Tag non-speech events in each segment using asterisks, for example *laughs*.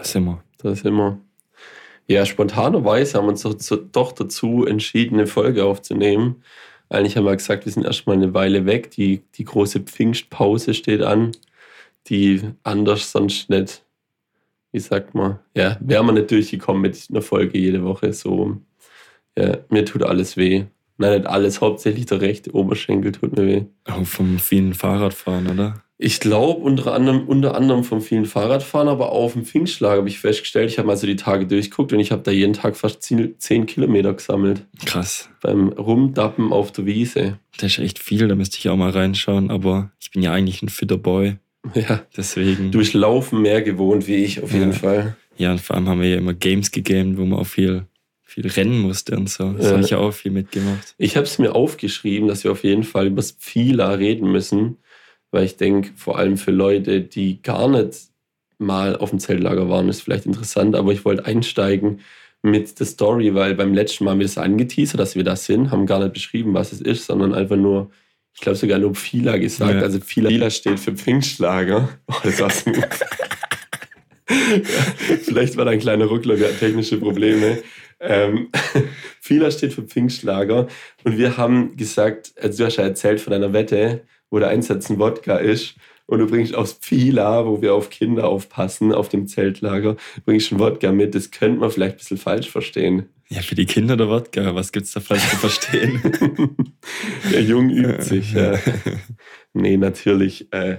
Das sind wir. Das sind wir. Ja, spontanerweise haben wir uns doch, doch dazu entschieden, eine Folge aufzunehmen. Eigentlich haben wir gesagt, wir sind erstmal eine Weile weg. Die, die große Pfingstpause steht an, die anders sonst nicht, wie sagt man, ja, wäre man nicht durchgekommen mit einer Folge jede Woche. So, ja, mir tut alles weh. Nein, nicht alles, hauptsächlich der rechte Oberschenkel tut mir weh. Auch vom vielen Fahrradfahren, oder? Ich glaube unter anderem, unter anderem vom vielen Fahrradfahren, aber auch auf dem Pfingstschlag habe ich festgestellt, ich habe mal so die Tage durchguckt und ich habe da jeden Tag fast 10, 10 Kilometer gesammelt. Krass. Beim Rumdappen auf der Wiese. Das ist echt viel, da müsste ich auch mal reinschauen, aber ich bin ja eigentlich ein fitter Boy. Ja. Deswegen. Du Laufen mehr gewohnt wie ich, auf jeden Ja. Fall. Ja, und vor allem haben wir ja immer Games gegamed, wo man auch viel, viel rennen musste und so. Das Ja. habe ich ja auch viel mitgemacht. Ich habe es mir aufgeschrieben, dass wir auf jeden Fall über das Pfila reden müssen, weil ich denke, vor allem für Leute, die gar nicht mal auf dem Zeltlager waren, ist vielleicht interessant, aber ich wollte einsteigen mit der Story, weil beim letzten Mal haben wir das angeteasert, dass wir das sind, haben gar nicht beschrieben, was es ist, sondern einfach nur, ich glaube sogar nur Pfila gesagt. Ja. Also Pfila steht für Pfingstlager. Oh, das war smooth. *laughs* Ja, Vielleicht war da ein kleiner Ruckler, wir hatten technische Probleme. Ähm, *laughs* Pfila steht für Pfingstlager und wir haben gesagt, also du hast ja erzählt von deiner Wette, wo der Einsatz ein Wodka ist und du bringst aus Pfila, wo wir auf Kinder aufpassen, auf dem Zeltlager, bringst ein Wodka mit. Das könnte man vielleicht ein bisschen falsch verstehen. Ja, für die Kinder der Wodka, was gibt's da falsch zu verstehen? *laughs* Der Jung übt sich. Ja. Nee, natürlich äh,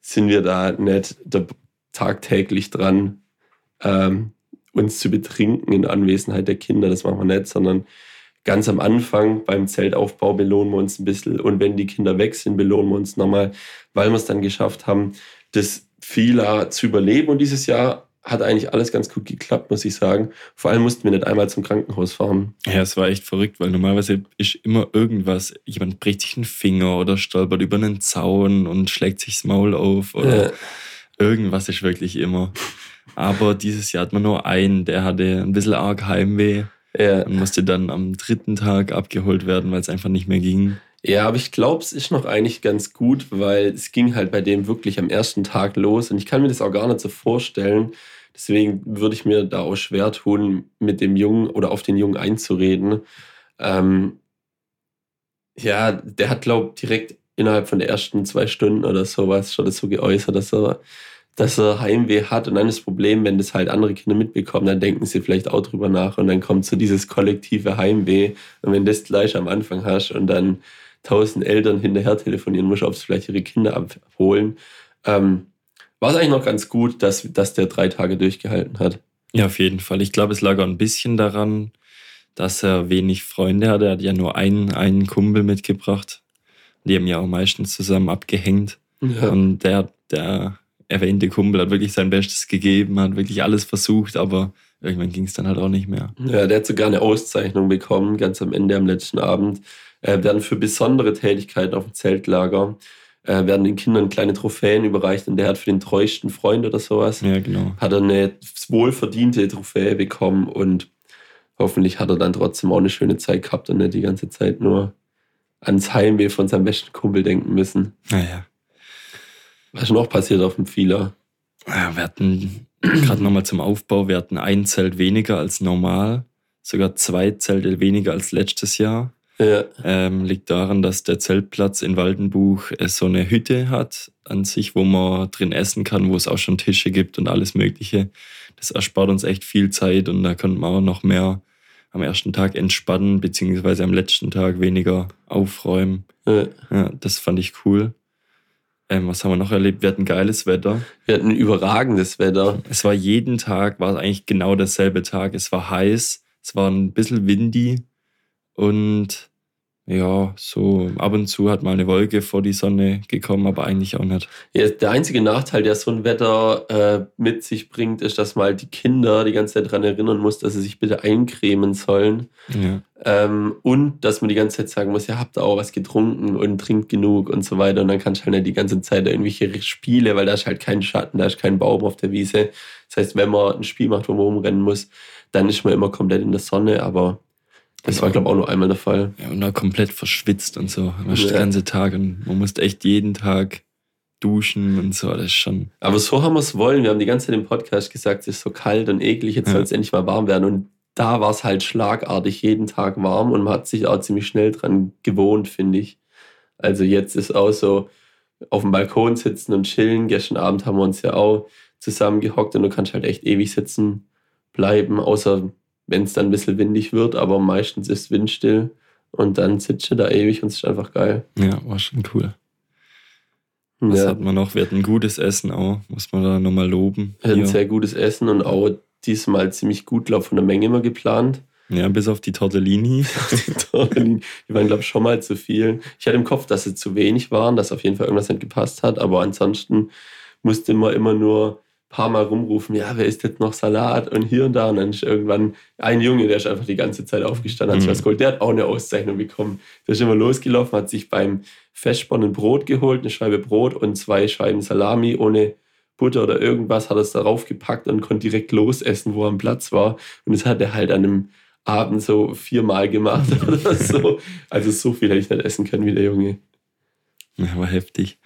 sind wir da nicht da tagtäglich dran, ähm, uns zu betrinken in Anwesenheit der Kinder. Das machen wir nicht, sondern ganz am Anfang beim Zeltaufbau belohnen wir uns ein bisschen. Und wenn die Kinder weg sind, belohnen wir uns nochmal, weil wir es dann geschafft haben, das Fila zu überleben. Und dieses Jahr hat eigentlich alles ganz gut geklappt, muss ich sagen. Vor allem mussten wir nicht einmal zum Krankenhaus fahren. Ja, es war echt verrückt, weil normalerweise ist immer irgendwas, jemand bricht sich einen Finger oder stolpert über einen Zaun und schlägt sich das Maul auf oder Äh, irgendwas ist wirklich immer. Aber dieses Jahr hat man nur einen, der hatte ein bisschen arg Heimweh ja. musste dann am dritten Tag abgeholt werden, weil es einfach nicht mehr ging. Ja, aber ich glaube, es ist noch eigentlich ganz gut, weil es ging halt bei dem wirklich am ersten Tag los und ich kann mir das auch gar nicht so vorstellen. Deswegen würde ich mir da auch schwer tun, mit dem Jungen oder auf den Jungen einzureden. Ähm, ja, der hat, glaube ich, direkt innerhalb von der ersten zwei Stunden oder sowas schon das so geäußert, dass er, dass er Heimweh hat. Und dann das Problem, wenn das halt andere Kinder mitbekommen, dann denken sie vielleicht auch drüber nach und dann kommt so dieses kollektive Heimweh. Und wenn das gleich am Anfang hast und dann tausend Eltern hinterher telefonieren musst, ob sie vielleicht ihre Kinder abholen, ähm, war es eigentlich noch ganz gut, dass, dass der drei Tage durchgehalten hat. Ja, auf jeden Fall. Ich glaube, es lag auch ein bisschen daran, dass er wenig Freunde hatte. Er hat ja nur einen, einen Kumpel mitgebracht. Die haben ja auch meistens zusammen abgehängt. Ja. Und der, der erwähnte Kumpel hat wirklich sein Bestes gegeben, hat wirklich alles versucht, aber irgendwann ging es dann halt auch nicht mehr. Ja, der hat sogar eine Auszeichnung bekommen, ganz am Ende am letzten Abend. Äh, werden für besondere Tätigkeiten auf dem Zeltlager, äh, werden den Kindern kleine Trophäen überreicht und der hat für den treuesten Freund oder sowas, Ja, genau. hat er eine wohlverdiente Trophäe bekommen und hoffentlich hat er dann trotzdem auch eine schöne Zeit gehabt und nicht die ganze Zeit nur ans Heimweh von seinem besten Kumpel denken müssen. Naja. Was ist noch passiert auf dem Fieler? Ja, wir hatten gerade nochmal zum Aufbau, wir hatten ein Zelt weniger als normal, sogar zwei Zelte weniger als letztes Jahr. Ja, Ähm, liegt daran, dass der Zeltplatz in Waldenbuch äh, so eine Hütte hat an sich, wo man drin essen kann, wo es auch schon Tische gibt und alles Mögliche. Das erspart uns echt viel Zeit und da konnten wir auch noch mehr am ersten Tag entspannen, beziehungsweise am letzten Tag weniger aufräumen. ja. Ja, das fand ich cool. Ähm, was haben wir noch erlebt? Wir hatten geiles Wetter. wir hatten überragendes Wetter. Es war jeden Tag, war eigentlich genau derselbe Tag. Es war heiß, es war ein bisschen windy und ja, so ab und zu hat mal eine Wolke vor die Sonne gekommen, aber eigentlich auch nicht. Ja, der einzige Nachteil, der so ein Wetter äh, mit sich bringt, ist, dass man halt die Kinder die ganze Zeit daran erinnern muss, dass sie sich bitte eincremen sollen. Ja, Ähm, und dass man die ganze Zeit sagen muss, ja, habt auch was getrunken und trinkt genug und so weiter. Und dann kannst du halt nicht die ganze Zeit irgendwelche Spiele, weil da ist halt kein Schatten, da ist kein Baum auf der Wiese. Das heißt, wenn man ein Spiel macht, wo man rumrennen muss, dann ist man immer komplett in der Sonne, aber das war, glaube ich, auch nur einmal der Fall. ja und auch komplett verschwitzt und so. Man Ja. den ganzen Tag und man musste echt jeden Tag duschen und so, das ist schon. Aber so haben wir es wollen. Wir haben die ganze Zeit im Podcast gesagt, es ist so kalt und eklig, jetzt ja. soll es endlich mal warm werden. Und da war es halt schlagartig jeden Tag warm und man hat sich auch ziemlich schnell dran gewohnt, finde ich. Also jetzt ist auch so auf dem Balkon sitzen und chillen. Gestern Abend haben wir uns ja auch zusammengehockt und du kannst halt echt ewig sitzen bleiben, außer wenn es dann ein bisschen windig wird, aber meistens ist windstill und dann sitzt du da ewig und es ist einfach geil. Ja, war schon cool. Was ja. hat man noch? Wir hatten gutes Essen auch, muss man da nochmal loben. Wir hatten sehr gutes Essen und auch diesmal ziemlich gut, glaube von der Menge immer geplant. Ja, bis auf die Tortellini. *laughs* die Tortellini, die waren, glaube ich, schon mal zu viel. Ich hatte im Kopf, dass sie zu wenig waren, dass auf jeden Fall irgendwas nicht gepasst hat, aber ansonsten musste man immer nur paar Mal rumrufen, ja, wer isst jetzt noch Salat und hier und da. Und dann ist irgendwann ein Junge, der ist einfach die ganze Zeit aufgestanden, hat sich mhm. was geholt. Der hat auch eine Auszeichnung bekommen. Der ist immer losgelaufen, hat sich beim Festspann ein Brot geholt, eine Scheibe Brot und zwei Scheiben Salami ohne Butter oder irgendwas, hat es darauf gepackt und konnte direkt losessen, wo er am Platz war. Und das hat er halt an einem Abend so viermal gemacht *laughs* oder so. Also so viel hätte ich nicht essen können wie der Junge. Ja, war heftig.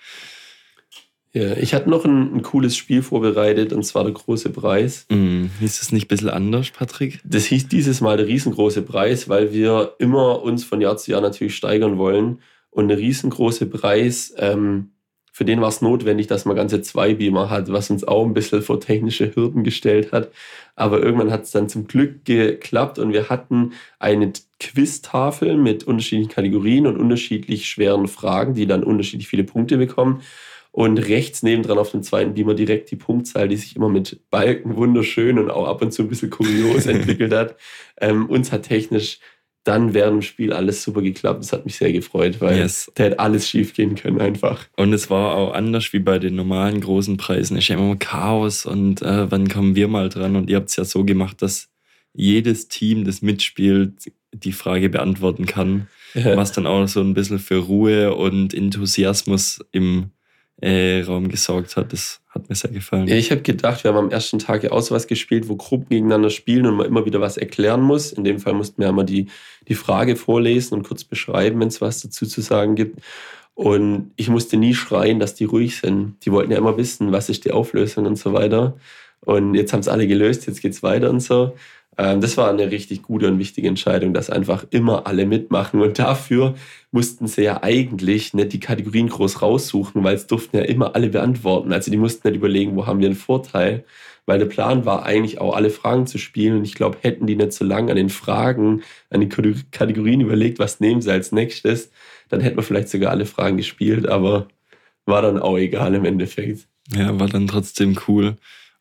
Ja, ich hatte noch ein, ein, cooles Spiel vorbereitet und zwar der große Preis. Mm, hieß das nicht ein bisschen anders, Patrick? Das hieß dieses Mal der riesengroße Preis, weil wir immer uns von Jahr zu Jahr natürlich steigern wollen. Und der riesengroße Preis ähm, für den war es notwendig, dass man ganze zwei Beamer hat, was uns auch ein bisschen vor technische Hürden gestellt hat. Aber irgendwann hat es dann zum Glück geklappt und wir hatten eine Quiztafel mit unterschiedlichen Kategorien und unterschiedlich schweren Fragen, die dann unterschiedlich viele Punkte bekommen. Und rechts nebendran auf dem zweiten Beamer direkt die Punktzahl, die sich immer mit Balken wunderschön und auch ab und zu ein bisschen kurios *laughs* entwickelt hat. Ähm, uns hat technisch dann während dem Spiel alles super geklappt. Das hat mich sehr gefreut, weil yes. da hätte alles schief gehen können einfach. Und es war auch anders wie bei den normalen großen Preisen. Es ist ja immer Chaos und äh, wann kommen wir mal dran? Und ihr habt es ja so gemacht, dass jedes Team, das mitspielt, die Frage beantworten kann. Ja. Was dann auch so ein bisschen für Ruhe und Enthusiasmus im äh, Raum gesorgt hat. Das hat mir sehr gefallen. Ich habe gedacht, wir haben am ersten Tag ja auch sowas gespielt, wo Gruppen gegeneinander spielen und man immer wieder was erklären muss. In dem Fall mussten wir einmal die, die Frage vorlesen und kurz beschreiben, wenn es was dazu zu sagen gibt. Und ich musste nie schreien, dass die ruhig sind. Die wollten ja immer wissen, was ist die Auflösung und so weiter. Und jetzt haben es alle gelöst, jetzt geht es weiter und so. Ähm, das war eine richtig gute und wichtige Entscheidung, dass einfach immer alle mitmachen. Und dafür mussten sie ja eigentlich nicht die Kategorien groß raussuchen, weil es durften ja immer alle beantworten. Also die mussten nicht überlegen, wo haben wir einen Vorteil. Weil der Plan war eigentlich auch alle Fragen zu spielen. Und ich glaube, hätten die nicht so lange an den Fragen, an den Kategorien überlegt, was nehmen sie als nächstes, dann hätten wir vielleicht sogar alle Fragen gespielt. Aber war dann auch egal im Endeffekt. Ja, war dann trotzdem cool.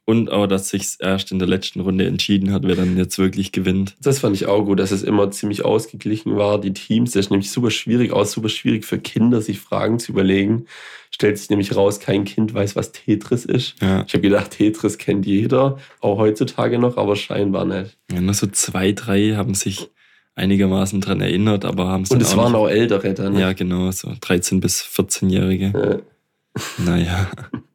Und auch, dass sich erst in der letzten Runde entschieden hat, wer dann jetzt wirklich gewinnt. Das fand ich auch gut, dass es immer ziemlich ausgeglichen war. Die Teams, das ist nämlich super schwierig aus, super schwierig für Kinder, sich Fragen zu überlegen. Stellt sich nämlich raus, kein Kind weiß, was Tetris ist. Ja. Ich habe gedacht, Tetris kennt jeder, auch heutzutage noch, aber scheinbar nicht. Ja, nur so zwei, drei haben sich einigermaßen dran erinnert, aber haben es Und es waren auch ältere dann. Ja, genau, so 13- bis 14-Jährige. Ja. Naja. *laughs*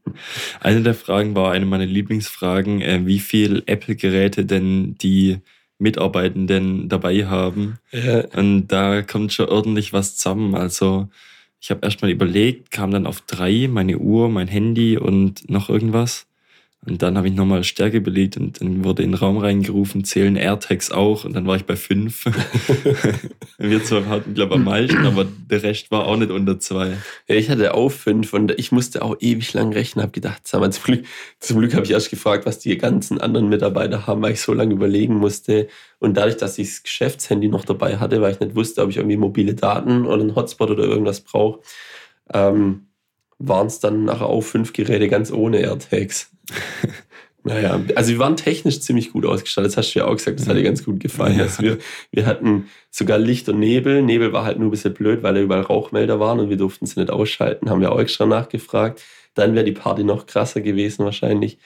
Eine der Fragen war eine meiner Lieblingsfragen, äh, wie viel Apple-Geräte denn die Mitarbeitenden dabei haben. Ja. Und da kommt schon ordentlich was zusammen. Also ich habe erstmal überlegt, kam dann auf drei, meine Uhr, mein Handy und noch irgendwas. Und dann habe ich nochmal Stärke belegt und dann wurde in den Raum reingerufen, zählen AirTags auch und dann war ich bei fünf. *laughs* Wir zwar hatten, glaube ich, am meisten, aber der Rest war auch nicht unter zwei. Ja, ich hatte auch fünf und ich musste auch ewig lang rechnen, habe gedacht, sag mal, zum Glück, zum Glück habe ich erst gefragt, was die ganzen anderen Mitarbeiter haben, weil ich so lange überlegen musste. Und dadurch, dass ich das Geschäftshandy noch dabei hatte, weil ich nicht wusste, ob ich irgendwie mobile Daten oder einen Hotspot oder irgendwas brauche, ähm, waren es dann nachher auch fünf Geräte ganz ohne AirTags. *laughs* naja, also wir waren technisch ziemlich gut ausgestattet. Das hast du ja auch gesagt, das hat dir ganz gut gefallen. Ja. Also wir, wir hatten sogar Licht und Nebel. Nebel war halt nur ein bisschen blöd, weil da überall Rauchmelder waren und wir durften sie nicht ausschalten. Haben wir auch extra nachgefragt. Dann wäre die Party noch krasser gewesen wahrscheinlich.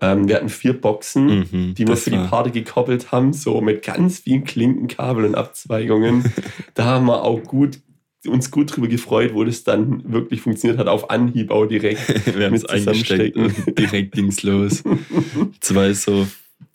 Ähm, wir hatten vier Boxen, mhm, die wir für die Party gekoppelt haben, so mit ganz vielen Klinkenkabel und Abzweigungen. *laughs* da haben wir auch gut uns gut drüber gefreut, wo das dann wirklich funktioniert hat, auf Anhieb auch direkt. *laughs* Wir haben es eingesteckt und direkt *laughs* ging's los. Zwei so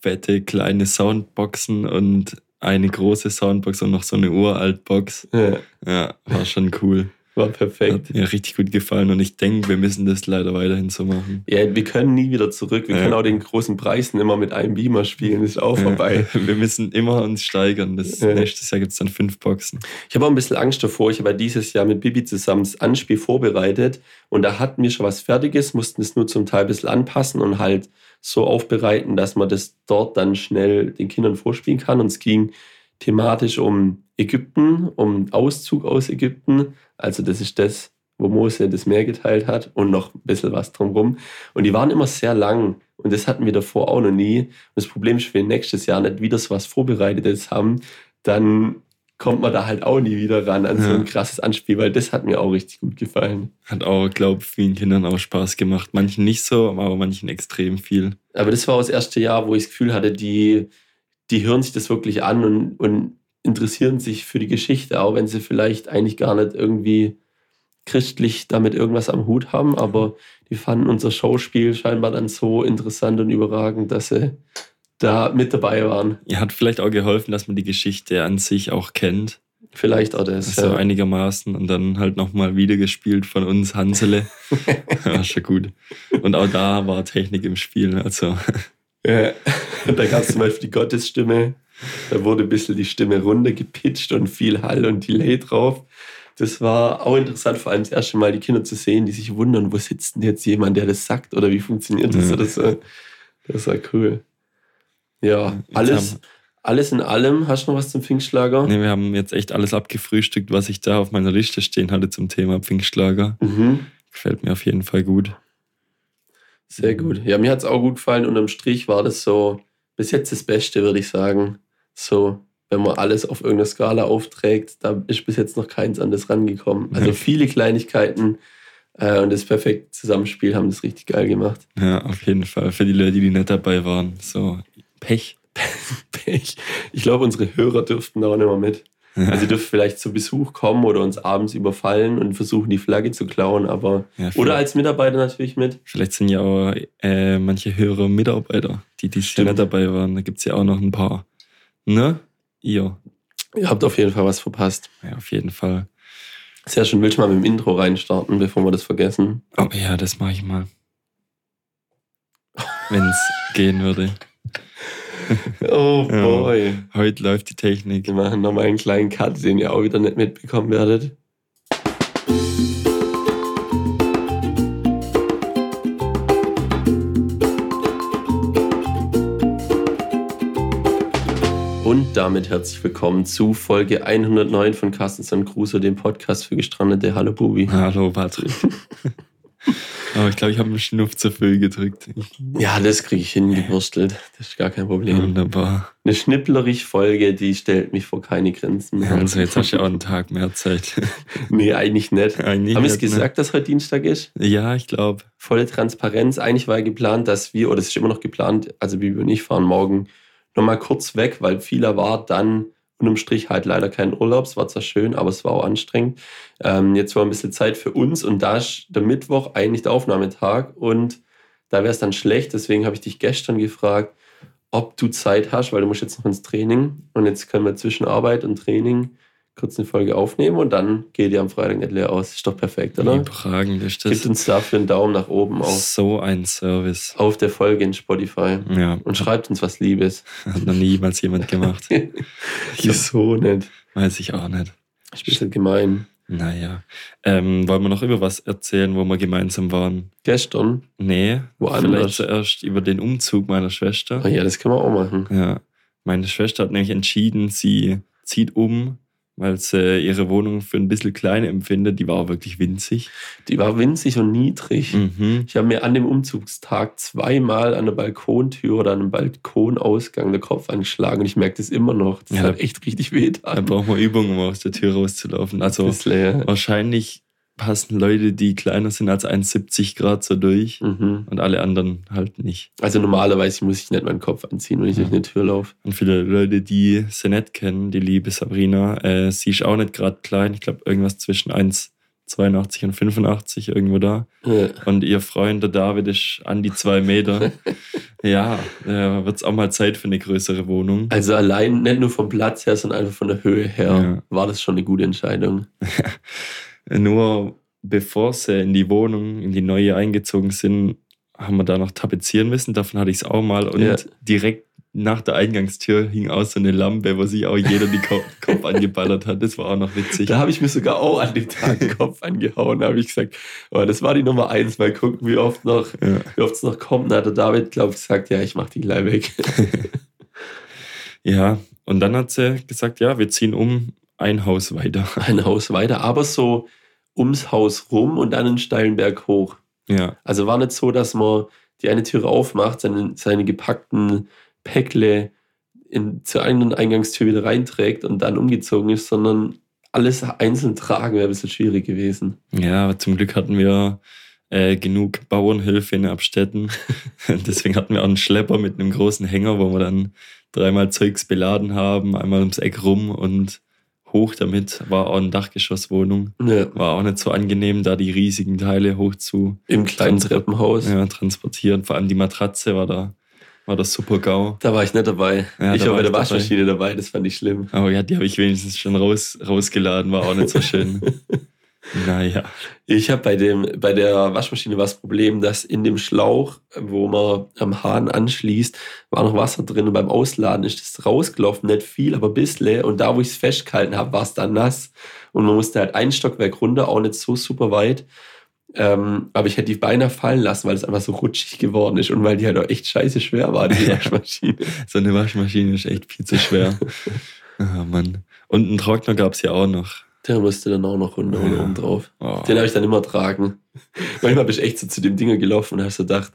fette kleine Soundboxen und eine große Soundbox und noch so eine Uraltbox. Ja. ja, war schon cool. War perfekt. Hat mir richtig gut gefallen und ich denke, wir müssen das leider weiterhin so machen. Ja, wir können nie wieder zurück. Wir Ja. können auch den großen Preisen immer mit einem Beamer spielen, ist auch vorbei. Ja, *laughs* wir müssen immer uns steigern. Das Ja. Nächstes Jahr gibt es dann fünf Boxen. Ich habe auch ein bisschen Angst davor. Ich habe dieses Jahr mit Bibi zusammen das Anspiel vorbereitet und da hatten wir schon was Fertiges, mussten es nur zum Teil ein bisschen anpassen und halt so aufbereiten, dass man das dort dann schnell den Kindern vorspielen kann. Und es ging thematisch um Ägypten, um Auszug aus Ägypten. Also das ist das, wo Mose das Meer geteilt hat und noch ein bisschen was drumherum. Und die waren immer sehr lang und das hatten wir davor auch noch nie. Und das Problem ist, wenn wir nächstes Jahr nicht wieder so was Vorbereitetes haben, dann kommt man da halt auch nie wieder ran an so Ja. ein krasses Anspiel, weil das hat mir auch richtig gut gefallen. Hat auch, glaube ich, vielen Kindern auch Spaß gemacht. Manchen nicht so, aber manchen extrem viel. Aber das war auch das erste Jahr, wo ich das Gefühl hatte, die, die hören sich das wirklich an und, und interessieren sich für die Geschichte, auch wenn sie vielleicht eigentlich gar nicht irgendwie christlich damit irgendwas am Hut haben, aber die fanden unser Schauspiel scheinbar dann so interessant und überragend, dass sie da mit dabei waren. Ihr hat vielleicht auch geholfen, dass man die Geschichte an sich auch kennt. Vielleicht auch das. So ja. einigermaßen. Und dann halt nochmal wiedergespielt von uns, Hansele. *laughs* war schon gut. Und auch da war Technik im Spiel. Also, Ja. Da gab es zum Beispiel die Gottesstimme. Da wurde ein bisschen die Stimme runtergepitcht und viel Hall und Delay drauf. Das war auch interessant, vor allem das erste Mal die Kinder zu sehen, die sich wundern, wo sitzt denn jetzt jemand, der das sagt oder wie funktioniert das Ja. oder so. Das war cool. Ja, alles, alles in allem. Hast du noch was zum Pfingstlager? nee, wir haben jetzt echt alles abgefrühstückt, was ich da auf meiner Liste stehen hatte zum Thema Pfingstlager. Mhm. Gefällt mir auf jeden Fall gut. Sehr gut. Ja, mir hat es auch gut gefallen. Unterm Strich war das so bis jetzt das Beste, würde ich sagen. So, wenn man alles auf irgendeiner Skala aufträgt, da ist bis jetzt noch keins an das rangekommen. *laughs* Also Ja. viele Kleinigkeiten äh, und das perfekte Zusammenspiel haben das richtig geil gemacht. Ja, auf jeden Fall. Für die Leute, die nicht dabei waren. So, Pech. *laughs* Ich, ich glaube, unsere Hörer dürften da auch nicht mehr mit. Also, sie dürfen vielleicht zu Besuch kommen oder uns abends überfallen und versuchen, die Flagge zu klauen, aber. Ja, Oder als Mitarbeiter natürlich mit. Vielleicht sind ja auch äh, manche Hörer Mitarbeiter, die dieses Jahr nicht dabei waren. Da gibt es ja auch noch ein paar. Ne? Ihr. Ihr habt auf jeden Fall was verpasst. Ja, auf jeden Fall. Sehr schön. Willst du mal mit dem Intro reinstarten, bevor wir das vergessen? Oh ja, das mache ich mal. Wenn es *laughs* gehen würde. Oh *laughs* Ja. boy. Heute läuft die Technik. Wir machen nochmal einen kleinen Cut, den ihr auch wieder nicht mitbekommen werdet. Und damit herzlich willkommen zu Folge 109 von Carstens und Crusoe, dem Podcast für gestrandete Hallo Bubi. Hallo, Patrick. Aber *laughs* ich glaube, ich habe einen Schnuff zu viel gedrückt. Ja, das kriege ich hingewurstelt. Das ist gar kein Problem. Wunderbar. Eine Schnipplerich-Folge, die stellt mich vor keine Grenzen. Also, jetzt hast du ja auch einen Tag mehr Zeit. *laughs* Nee, eigentlich nicht. Eigentlich Haben wir es ne? gesagt, dass heute Dienstag ist? Ja, ich glaube. Volle Transparenz. Eigentlich war ja geplant, dass wir, oder es ist immer noch geplant, also Bibi und ich fahren morgen nochmal kurz weg, weil vieler war dann unterm Strich halt leider kein Urlaub. Es war zwar schön, aber es war auch anstrengend. Ähm, jetzt war ein bisschen Zeit für uns und da ist der Mittwoch eigentlich der Aufnahmetag und da wäre es dann schlecht. Deswegen habe ich dich gestern gefragt, ob du Zeit hast, weil du musst jetzt noch ins Training und jetzt können wir zwischen Arbeit und Training kurz eine Folge aufnehmen und dann geht ihr am Freitag nicht leer aus. Ist doch perfekt, oder? Überragend ist Gebt das. uns dafür einen Daumen nach oben auf, So ein Service. auf der Folge in Spotify Ja, und schreibt uns was Liebes. hat noch niemals jemand gemacht. *laughs* Wieso nicht? Weiß ich auch nicht. Ist ein bisschen gemein. Naja. Ähm, wollen wir noch über was erzählen, wo wir gemeinsam waren? Gestern? Nee, Woanders. vielleicht zuerst über den Umzug meiner Schwester. Ah ja, das können wir auch machen. Ja, meine Schwester hat nämlich entschieden, sie zieht um, weil sie ihre Wohnung für ein bisschen klein empfindet. Die war auch wirklich winzig. Die war winzig und niedrig. Mhm. Ich habe mir an dem Umzugstag zweimal an der Balkontür oder an einem Balkonausgang den Kopf angeschlagen und ich merke das immer noch. Das Ja, hat echt richtig weh. Da braucht man Übung, um aus der Tür rauszulaufen. Also ja. wahrscheinlich passen Leute, die kleiner sind als 1,70 Grad so durch mhm. und alle anderen halt nicht. Also normalerweise muss ich nicht meinen Kopf anziehen, wenn ich durch eine Tür laufe. Und viele Leute, die sie nicht kennen, die liebe Sabrina, äh, sie ist auch nicht gerade klein. Ich glaube, irgendwas zwischen 1,82 und 85 irgendwo da. Ja. Und ihr Freund, der David, ist an die zwei Meter. *laughs* ja, äh, wird es auch mal Zeit für eine größere Wohnung. Also allein nicht nur vom Platz her, sondern einfach von der Höhe her Ja. war das schon eine gute Entscheidung. *laughs* Nur bevor sie in die Wohnung, in die neue eingezogen sind, haben wir da noch tapezieren müssen. Davon hatte ich es auch mal. Und ja. direkt nach der Eingangstür hing auch so eine Lampe, wo sich auch jeder den *laughs* Kopf angeballert hat. Das war auch noch witzig. Da habe ich mir sogar auch an dem Tag den Kopf angehauen. Da habe ich gesagt, oh, das war die Nummer eins. Mal gucken, wie oft noch, ja. wie oft es noch kommt. Da hat der David, glaube ich, gesagt, ja, ich mache die gleich weg. *laughs* ja, und dann hat sie gesagt, ja, wir ziehen um ein Haus weiter. Ein Haus weiter, aber so ums Haus rum und dann einen steilen Berg hoch. Ja. Also war nicht so, dass man die eine Türe aufmacht, seine, seine gepackten Päckle in, zur einen Eingangstür wieder reinträgt und dann umgezogen ist, sondern alles einzeln tragen wäre ein bisschen schwierig gewesen. Ja, aber zum Glück hatten wir äh, genug Bauernhilfe in Abstetten. *laughs* *laughs* Deswegen hatten wir auch einen Schlepper mit einem großen Hänger, wo wir dann dreimal Zeugs beladen haben, einmal ums Eck rum und hoch damit. War auch eine Dachgeschosswohnung. Ja. War auch nicht so angenehm, da die riesigen Teile hoch zu. Im kleinen Treppenhaus. Ja, transportieren. Vor allem die Matratze war da. War das super GAU. Da war ich nicht dabei. Ja, ich war bei der Waschmaschine dabei. dabei. das fand ich schlimm. Aber ja, die habe ich wenigstens schon raus, rausgeladen, war auch nicht so schön. *laughs* naja. Ich habe bei, bei der Waschmaschine war das Problem, dass in dem Schlauch, wo man am Hahn anschließt, war noch Wasser drin und beim Ausladen ist das rausgelaufen, nicht viel, aber ein bisschen. Und da, wo ich es festgehalten habe, war es dann nass. Und man musste halt ein Stockwerk runter, auch nicht so super weit. Ähm, aber ich hätte die beinahe fallen lassen, weil es einfach so rutschig geworden ist und weil die halt auch echt scheiße schwer war, die *laughs* *laughs* Waschmaschine. so eine Waschmaschine ist echt viel zu schwer. oh, *laughs* Mann. Und einen Trockner gab es ja auch noch. Der musste dann auch noch runter ja. oben drauf. Oh. Den habe ich dann immer tragen. Manchmal bin ich echt so zu dem Dinger gelaufen und habe so gedacht,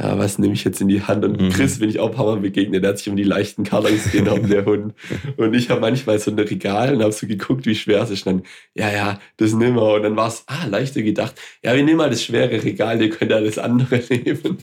ja, was nehme ich jetzt in die Hand? Und mhm. Chris bin ich auch ein paar Mal begegnet, der hat sich um die leichten Kartons genommen, der Hund. Und ich habe manchmal so ein Regal und habe so geguckt, wie schwer es ist. Und dann, ja, ja, das nehmen wir. Und dann war es, ah, leichter gedacht. Ja, wir nehmen mal das schwere Regal, ihr könnt alles andere *laughs* nehmen.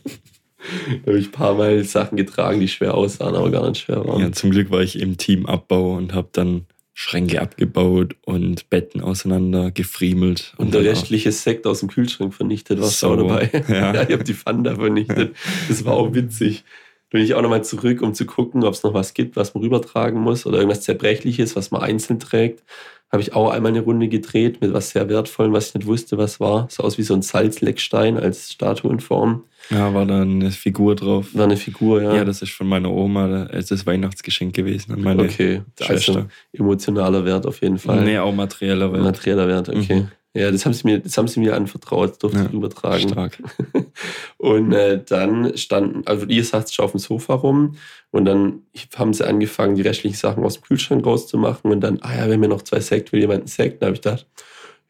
da habe ich ein paar Mal Sachen getragen, die schwer aussahen, aber gar nicht schwer waren. Ja, zum Glück war ich im Teamabbau und habe dann Schränke abgebaut und Betten auseinander gefriemelt. Und, und der restliche Sekt aus dem Kühlschrank vernichtet, war so, auch dabei. Ja. ja, *laughs* ich habe die Fanda vernichtet. *laughs* Das war auch witzig. Bin ich auch nochmal zurück, um zu gucken, ob es noch was gibt, was man rübertragen muss oder irgendwas Zerbrechliches, was man einzeln trägt. Habe ich auch einmal eine Runde gedreht mit was sehr Wertvollem, was ich nicht wusste, was war. So aus wie so ein Salzleckstein als Statuenform. Ja, war da eine Figur drauf. War eine Figur, ja. Ja, das ist von meiner Oma. Das ist das Weihnachtsgeschenk gewesen an meine okay. Schwester. Also emotionaler Wert auf jeden Fall. Nee, auch materieller Wert. Materieller Wert, okay. Mhm. Ja, das haben sie mir, das haben sie mir anvertraut, das durfte ja, ich übertragen. Stark. *laughs* und äh, dann standen, also ihr saßt schon auf dem Sofa rum und dann haben sie angefangen, die restlichen Sachen aus dem Kühlschrank rauszumachen und dann, ah ja, wir haben ja noch zwei Sekt, will jemand einen Sekt? Dann habe ich gedacht,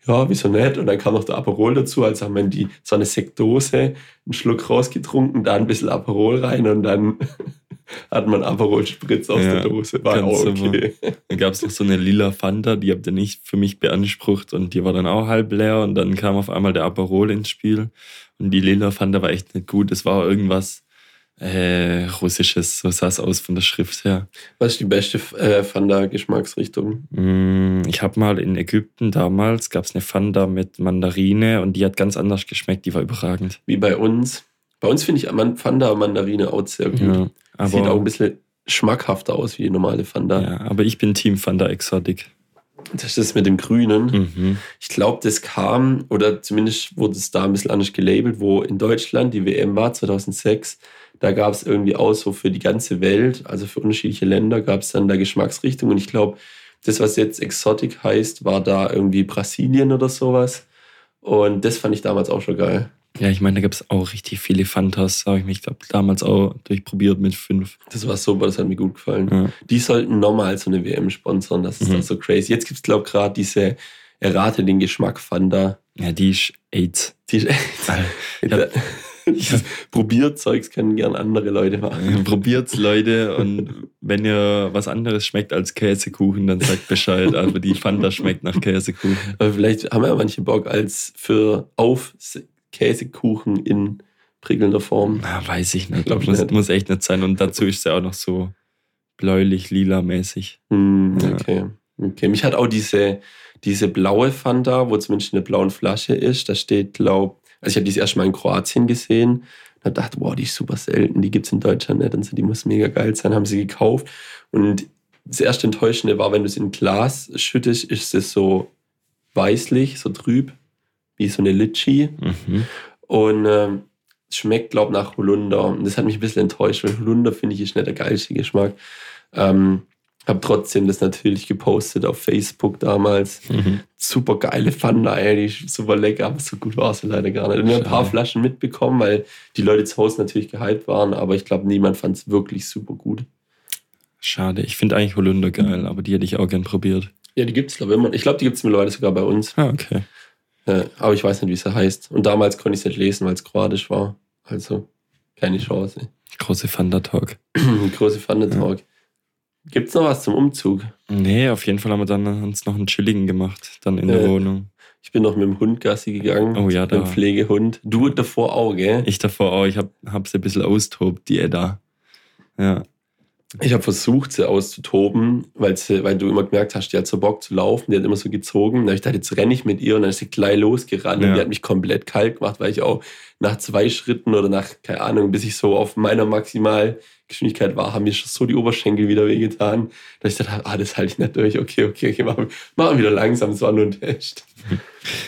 ja, wieso nicht? Und dann kam noch der Aperol dazu, also haben wir in die, so eine Sektdose einen Schluck rausgetrunken, da ein bisschen Aperol rein und dann *laughs* hat man Aperol-Spritz aus ja, der Dose. War auch okay. *laughs* Dann gab es noch so eine lila Fanta, die habt ihr nicht für mich beansprucht und die war dann auch halb leer und dann kam auf einmal der Aperol ins Spiel und die lila Fanta war echt nicht gut. Es war irgendwas äh, russisches, so sah es aus von der Schrift her. Was ist die beste äh, Fanda-Geschmacksrichtung? Mm, ich habe mal in Ägypten damals, gab es eine Fanda mit Mandarine und die hat ganz anders geschmeckt, die war überragend. Wie bei uns. Bei uns finde ich Fanda Mandarine auch sehr gut. Ja, Sieht auch ein bisschen schmackhafter aus wie die normale Fanda. Ja, aber ich bin Team Fanda Exotic. Das ist das mit dem Grünen. Mhm. Ich glaube, das kam, oder zumindest wurde es da ein bisschen anders gelabelt, wo in Deutschland die WM war, 2006 da gab es irgendwie auch so für die ganze Welt, also für unterschiedliche Länder, gab es dann da Geschmacksrichtungen. Und ich glaube, das, was jetzt Exotic heißt, war da irgendwie Brasilien oder sowas. Und das fand ich damals auch schon geil. Ja, ich meine, da gab es auch richtig viele Fantas, habe ich mich glaub, damals auch durchprobiert mit fünf. Das war super, das hat mir gut gefallen. Ja. Die sollten nochmal so eine WM sponsern, das ist mhm. so crazy. Jetzt gibt es, glaube ich, gerade diese Errate den Geschmack Fanta. Ja, die ist AIDS. Die ist *laughs* AIDS. *laughs* Ja. Probierzeugs können gern andere Leute machen. Probiert's, Leute. Und wenn ihr was anderes schmeckt als Käsekuchen, dann sagt Bescheid. Aber die Fanta schmeckt nach Käsekuchen. Aber vielleicht haben ja manche Bock als für auf Käsekuchen in prickelnder Form. Na, weiß ich nicht. Glaub muss, nicht. muss echt nicht sein. Und dazu ist es ja auch noch so bläulich-lila mäßig. Mm, okay. Ja. Okay. Mich hat auch diese, diese blaue Fanta, wo zumindest eine blaue Flasche ist, da steht, glaub also ich habe die erst mal in Kroatien gesehen und habe gedacht, wow, die ist super selten, die gibt es in Deutschland nicht. Und so, die muss mega geil sein, haben sie gekauft. Und das erste Enttäuschende war, wenn du es in Glas schüttest, ist es so weißlich, so trüb, wie so eine Litschi. Mhm. Und ähm, es schmeckt, glaube ich, nach Holunder. Und das hat mich ein bisschen enttäuscht, weil Holunder, finde ich, ist nicht der geilste Geschmack. Ähm, habe trotzdem das natürlich gepostet auf Facebook damals. Mhm. Super geile Pfanne, die ist super lecker, aber so gut war sie leider gar nicht. Ich habe ein paar. Flaschen mitbekommen, weil die Leute zu Hause natürlich gehypt waren, aber ich glaube, niemand fand es wirklich super gut. Schade. Ich finde eigentlich Holunder geil, aber die hätte ich auch gern probiert. Ja, die gibt es, glaube ich, immer. Ich glaube, die gibt es mittlerweile sogar bei uns. Ah, okay. Ja, aber ich weiß nicht, wie sie heißt. Und damals konnte ich es nicht lesen, weil es kroatisch war. Also keine Chance. Große Fanta-Talk. *clears throat* Große Pfanne Talk. Gibt es noch was zum Umzug? Nee, auf jeden Fall haben wir dann uns noch einen chilligen gemacht, dann in der Ja. Wohnung. Ich bin noch mit dem Hund Gassi gegangen. Oh ja, Mit dem da. Pflegehund. Du davor auch, gell? Ich davor auch, ich hab, hab sie ein bisschen austobt, die Edda. Ja. Ich habe versucht, sie auszutoben, weil, sie, weil du immer gemerkt hast, die hat so Bock zu laufen, die hat immer so gezogen. Hab ich dachte, jetzt renne ich mit ihr und dann ist sie gleich losgerannt und Ja. die hat mich komplett kalt gemacht, weil ich auch nach zwei Schritten oder nach, keine Ahnung, bis ich so auf meiner Maximalgeschwindigkeit war, haben mir schon so die Oberschenkel wieder wehgetan, dass ich dachte, ah, das halte ich nicht durch. Okay, okay, okay, machen mach wir wieder langsam, so nur ein Test.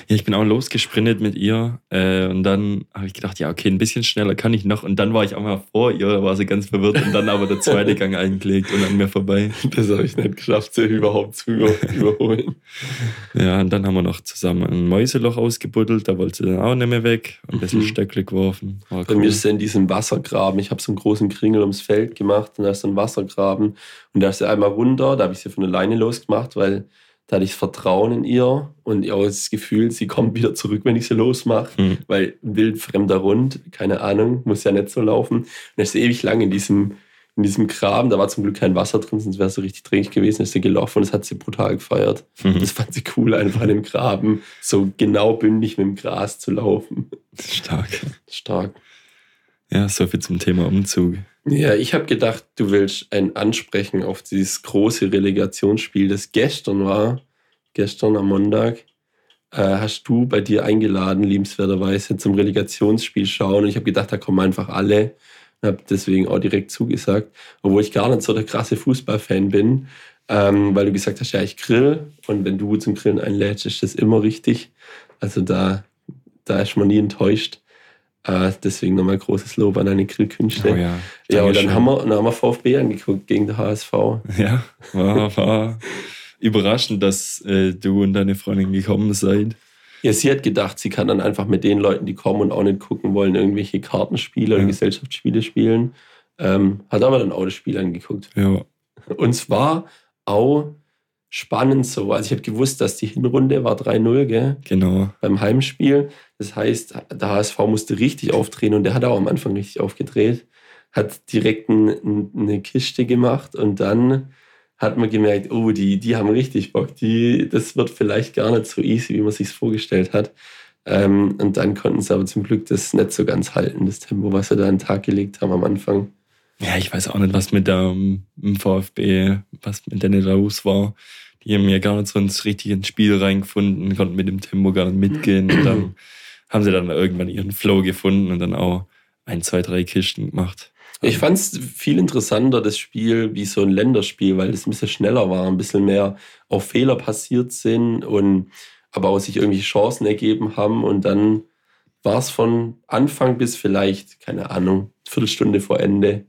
Ja, ich bin auch losgesprintet mit ihr äh, und dann habe ich gedacht, ja, okay, ein bisschen schneller kann ich noch. Und dann war ich auch mal vor ihr, da war sie ganz verwirrt und dann aber der zweite *laughs* Gang eingelegt und an mir vorbei. Das habe ich nicht geschafft, sie überhaupt zu über überholen. Ja, und dann haben wir noch zusammen ein Mäuseloch ausgebuddelt, da wollte sie dann auch nicht mehr weg. Ein bisschen Mhm. Stöckle geworfen. War Bei cool. mir ist sie in diesem Wassergraben. Ich habe so einen großen Kringel ums Feld gemacht und da ist so ein Wassergraben. Und da ist sie einmal runter, da habe ich sie von alleine losgemacht, weil da hatte ich das Vertrauen in ihr und auch das Gefühl, sie kommt wieder zurück, wenn ich sie losmache. Hm. Weil wild fremder Hund, keine Ahnung, muss ja nicht so laufen. Und da ist sie ewig lang in diesem, in diesem Graben. Da war zum Glück kein Wasser drin, sonst wäre es so richtig dreckig gewesen. Ist sie gelaufen und das hat sie brutal gefeiert. Mhm. Das fand sie cool, einfach in dem Graben so genau bündig mit dem Gras zu laufen. Stark. Stark. Ja, soviel zum Thema Umzug. Ja, ich habe gedacht, du willst ein Ansprechen auf dieses große Relegationsspiel, das gestern war, gestern am Montag, äh, hast du bei dir eingeladen, liebenswerterweise, zum Relegationsspiel schauen. Und ich habe gedacht, da kommen einfach alle. Und habe deswegen auch direkt zugesagt, obwohl ich gar nicht so der krasse Fußballfan bin, ähm, weil du gesagt hast, ja, ich grill. Und wenn du zum Grillen einlädst, ist das immer richtig. Also da, da ist man nie enttäuscht. Äh, deswegen nochmal großes Lob an deine Grillkünste. Oh ja. Ja, und dann haben, wir, dann haben wir VfB angeguckt gegen den HSV. Ja, war, war überraschend, dass äh, du und deine Freundin gekommen seid. Ja, sie hat gedacht, sie kann dann einfach mit den Leuten, die kommen und auch nicht gucken wollen, irgendwelche Kartenspiele oder Ja. Gesellschaftsspiele spielen. Ähm, hat aber dann auch das Spiel angeguckt. Ja, Und es war auch spannend so. Also ich habe gewusst, dass die Hinrunde war 3-0, gell? genau. beim Heimspiel. Das heißt, der HSV musste richtig aufdrehen und der hat auch am Anfang richtig aufgedreht. Hat direkt ein, ein, eine Kiste gemacht und dann hat man gemerkt, oh, die, die haben richtig Bock. Die, das wird vielleicht gar nicht so easy, wie man sich vorgestellt hat. Ähm, und dann konnten sie aber zum Glück das nicht so ganz halten, das Tempo, was sie da an den Tag gelegt haben am Anfang. Ja, ich weiß auch nicht, was mit dem VfB, was mit denen da los war. Die haben ja gar nicht so ins richtige Spiel reingefunden, konnten mit dem Tempo gar nicht mitgehen. Und dann *clears throat* haben sie dann irgendwann ihren Flow gefunden und dann auch ein, zwei, drei Kisten gemacht. Ich fand es viel interessanter, das Spiel, wie so ein Länderspiel, weil es ein bisschen schneller war, ein bisschen mehr auf Fehler passiert sind und aber auch sich irgendwie Chancen ergeben haben. Und dann war es von Anfang bis vielleicht, keine Ahnung, Viertelstunde vor Ende,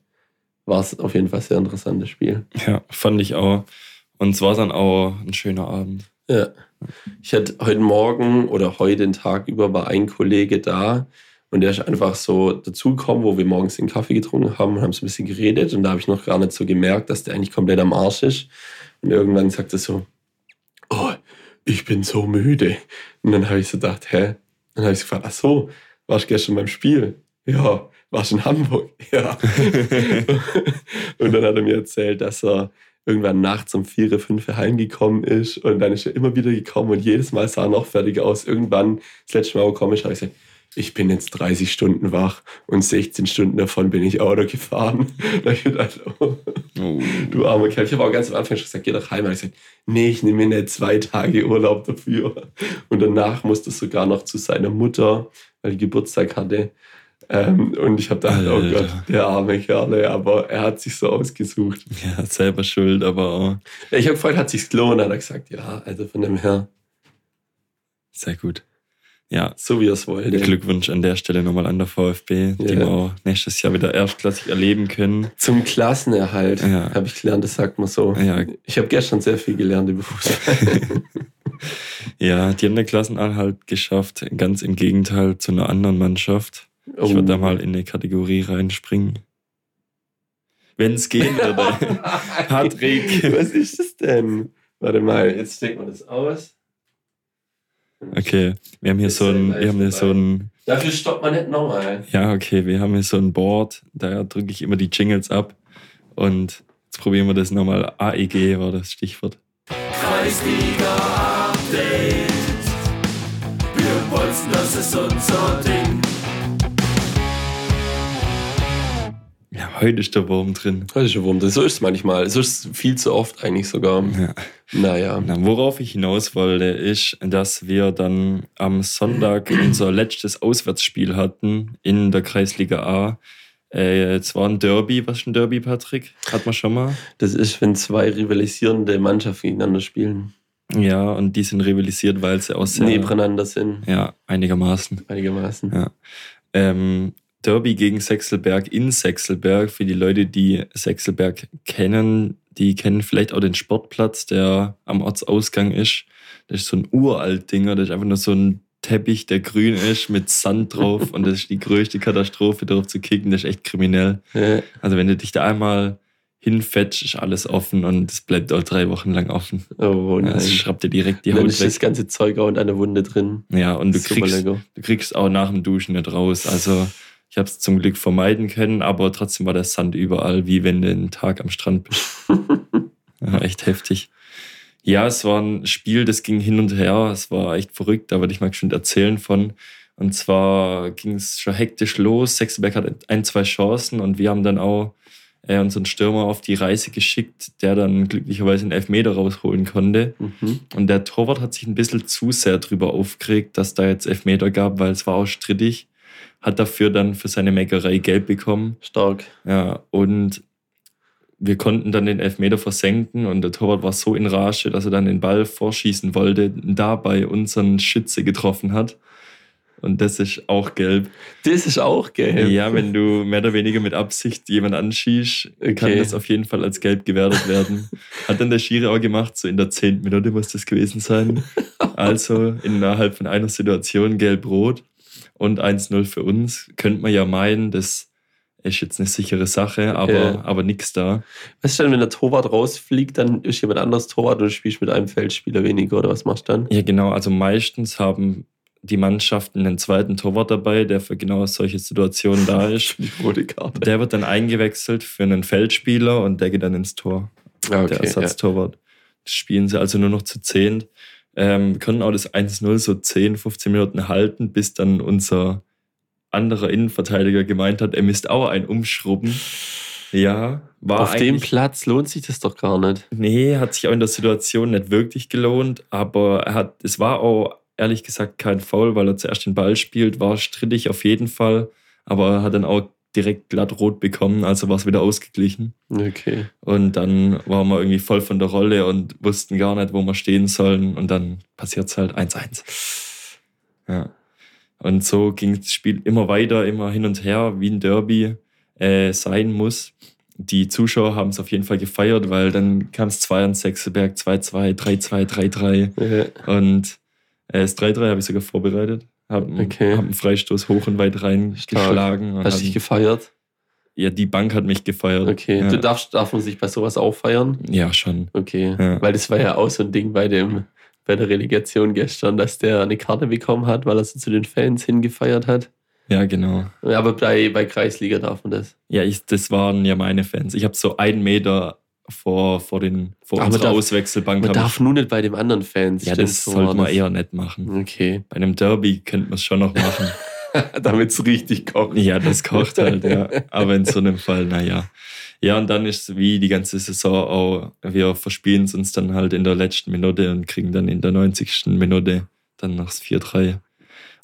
war es auf jeden Fall ein sehr interessantes Spiel. Ja, fand ich auch. Und es war dann auch ein schöner Abend. Ja. Ich hatte heute Morgen oder heute den Tag über war ein Kollege da und der ist einfach so dazugekommen, wo wir morgens den Kaffee getrunken haben und haben so ein bisschen geredet und da habe ich noch gar nicht so gemerkt, dass der eigentlich komplett am Arsch ist. Und irgendwann sagt er so, oh, ich bin so müde. Und dann habe ich so gedacht, hä? Dann habe ich so gefragt, ach so, warst du gestern beim Spiel? Ja. Warst in Hamburg? *laughs* Ja. und dann hat er mir erzählt, dass er irgendwann nachts um 4, 5 heimgekommen ist und dann ist er immer wieder gekommen und jedes Mal sah er noch fertig aus. Irgendwann, das letzte Mal, wo gekommen ist, habe ich gesagt, ich bin jetzt 30 Stunden wach und 16 Stunden davon bin ich Auto gefahren. *laughs* Da ich gedacht, oh, du armer Kerl. Ich habe auch ganz am Anfang schon gesagt, geh doch heim. Hab ich gesagt, nee, ich nehme mir nicht zwei Tage Urlaub dafür. Und danach musste es sogar noch zu seiner Mutter, weil die Geburtstag hatte. Ähm, und ich habe gedacht, oh Alter. Gott, der arme Kerl, aber er hat sich so ausgesucht. Ja, selber schuld, aber auch. Ich habe gefragt, hat sich's gelohnt? Hat er gesagt, ja, also von dem her Sehr gut. Ja. So wie er es wollte. Glückwunsch an der Stelle nochmal an der VfB, die Ja. wir auch nächstes Jahr wieder erstklassig erleben können. Zum Klassenerhalt Ja. habe ich gelernt, das sagt man so. Ja, Ich habe gestern sehr viel gelernt über Fußball. *laughs* ja, die haben den Klassenanhalt geschafft, ganz im Gegenteil zu einer anderen Mannschaft. Ich würde da mal in eine Kategorie reinspringen. Wenn es gehen würde. *laughs* Patrick. Was ist das denn? Warte mal, jetzt stecken wir das aus. Okay, wir haben hier so ein, wir haben hier so ein, Dafür stoppt man nicht nochmal. ja, okay, wir haben hier so ein Board, da drücke ich immer die Jingles ab und jetzt probieren wir das nochmal. AEG war das Stichwort. Kreisliga Update. Wir wollen, das ist unser Ding. Ja, heute ist der Wurm drin. Das ist schon Wurm. So ist es manchmal. So ist es viel zu oft eigentlich sogar. Ja. Naja. Na, worauf ich hinaus wollte, ist, dass wir dann am Sonntag *clears throat* unser letztes Auswärtsspiel hatten in der Kreisliga A. Äh, es war ein Derby. Was ist ein Derby, Patrick? Hat man schon mal? Das ist, wenn zwei rivalisierende Mannschaften gegeneinander spielen. Ja, und die sind rivalisiert, weil sie auch sehr, Nebeneinander sind. ja, einigermaßen. Einigermaßen. Ja. Ähm, Derby gegen Sechselberg in Sechselberg. Für die Leute, die Sechselberg kennen, die kennen vielleicht auch den Sportplatz, der am Ortsausgang ist. Das ist so ein uralt Dinger, das ist einfach nur so ein Teppich, der grün ist, mit Sand drauf. *laughs* und das ist die größte Katastrophe, darauf zu kicken. Das ist echt kriminell. Ja. Also wenn du dich da einmal hinfetzt, ist alles offen und es bleibt auch drei Wochen lang offen. Oh Ja, nein. Das schraubt dir direkt die Und dann Haut ist das weg. ganze Zeug auch in einer Wunde drin. Ja, und du kriegst, lecker. du kriegst auch nach dem Duschen nicht raus. Also ich habe es zum Glück vermeiden können, aber trotzdem war der Sand überall, wie wenn du einen Tag am Strand bist. *laughs* ja, echt heftig. Ja, es war ein Spiel, das ging hin und her. Es war echt verrückt, da würde ich mal schon erzählen von. Und zwar ging es schon hektisch los. Sechselberg hat ein, zwei Chancen und wir haben dann auch äh, unseren Stürmer auf die Reise geschickt, der dann glücklicherweise einen Elfmeter rausholen konnte. Mhm. Und der Torwart hat sich ein bisschen zu sehr drüber aufgeregt, dass da jetzt Elfmeter gab, weil es war auch strittig. Hat dafür dann für seine Meckerei Gelb bekommen. Stark. Ja, und wir konnten dann den Elfmeter versenken und der Torwart war so in Rage, dass er dann den Ball vorschießen wollte, dabei unseren Schütze getroffen hat. Und das ist auch gelb. Das ist auch gelb. Ja, wenn du mehr oder weniger mit Absicht jemand anschießt, kann Okay. das auf jeden Fall als gelb gewertet werden. Hat dann der Schiri auch gemacht, so in der zehnten Minute muss das gewesen sein. *laughs* Also innerhalb von einer Situation gelb-rot und 1-0 für uns. Könnte man ja meinen, das ist jetzt eine sichere Sache, aber, Ja. aber nix da. Was ist denn, wenn der Torwart rausfliegt, dann ist jemand anderes Torwart und du spielst mit einem Feldspieler weniger oder was machst du dann? Ja, genau. Also meistens haben die Mannschaften einen zweiten Torwart dabei, der für genau solche Situationen da *laughs* ist. Der wird dann eingewechselt für einen Feldspieler und der geht dann ins Tor. Ah, der okay, ja. Ersatztorwart. Das spielen sie also nur noch zu 10. Ähm, wir können auch das 1-0 so 10, 15 Minuten halten, bis dann unser anderer Innenverteidiger gemeint hat, er müsste auch ein umschrubben. Ja, war Auf dem Platz lohnt sich das doch gar nicht. Nee, hat sich auch in der Situation nicht wirklich gelohnt, aber er hat, es war auch ehrlich gesagt kein Foul, weil er zuerst den Ball spielt, war strittig auf jeden Fall, aber er hat dann auch direkt glatt rot bekommen, also war es wieder ausgeglichen. Okay. Und dann waren wir irgendwie voll von der Rolle und wussten gar nicht, wo wir stehen sollen. Und dann passiert es halt 1-1. Ja. Und so ging das Spiel immer weiter, immer hin und her, wie ein Derby äh, sein muss. Die Zuschauer haben es auf jeden Fall gefeiert, weil dann kam es 2 an Sechselberg, 2-2, 3-2, 3-3. Ja. Und äh, das 3-3 habe ich sogar vorbereitet. Habe Okay. hab einen Freistoß hoch und weit reingeschlagen. Hast hab- dich gefeiert? ja, die Bank hat mich gefeiert. Okay. Ja, Du darfst, darf man sich bei sowas auch feiern? ja schon. Okay. Ja. Weil das war ja auch so ein Ding bei dem bei der Relegation gestern, dass der eine Karte bekommen hat, weil er so zu den Fans hingefeiert hat. Ja, genau. Aber bei, bei Kreisliga darf man das. Ja, ich, das waren ja meine Fans. Ich habe so einen Meter vor, vor, den, vor Aber unserer darf- Auswechselbank. Man darf nur nicht bei dem anderen Fans. ich, ja, das so sollte man das. eher nicht machen. Okay. Bei einem Derby könnte man es schon noch machen. *laughs* Damit es richtig kocht. ja, das kocht halt, ja. Aber in so einem *laughs* Fall, naja. Ja, und dann ist es wie die ganze Saison auch, wir verspielen es uns dann halt in der letzten Minute und kriegen dann in der 90. Minute dann noch das 4-3.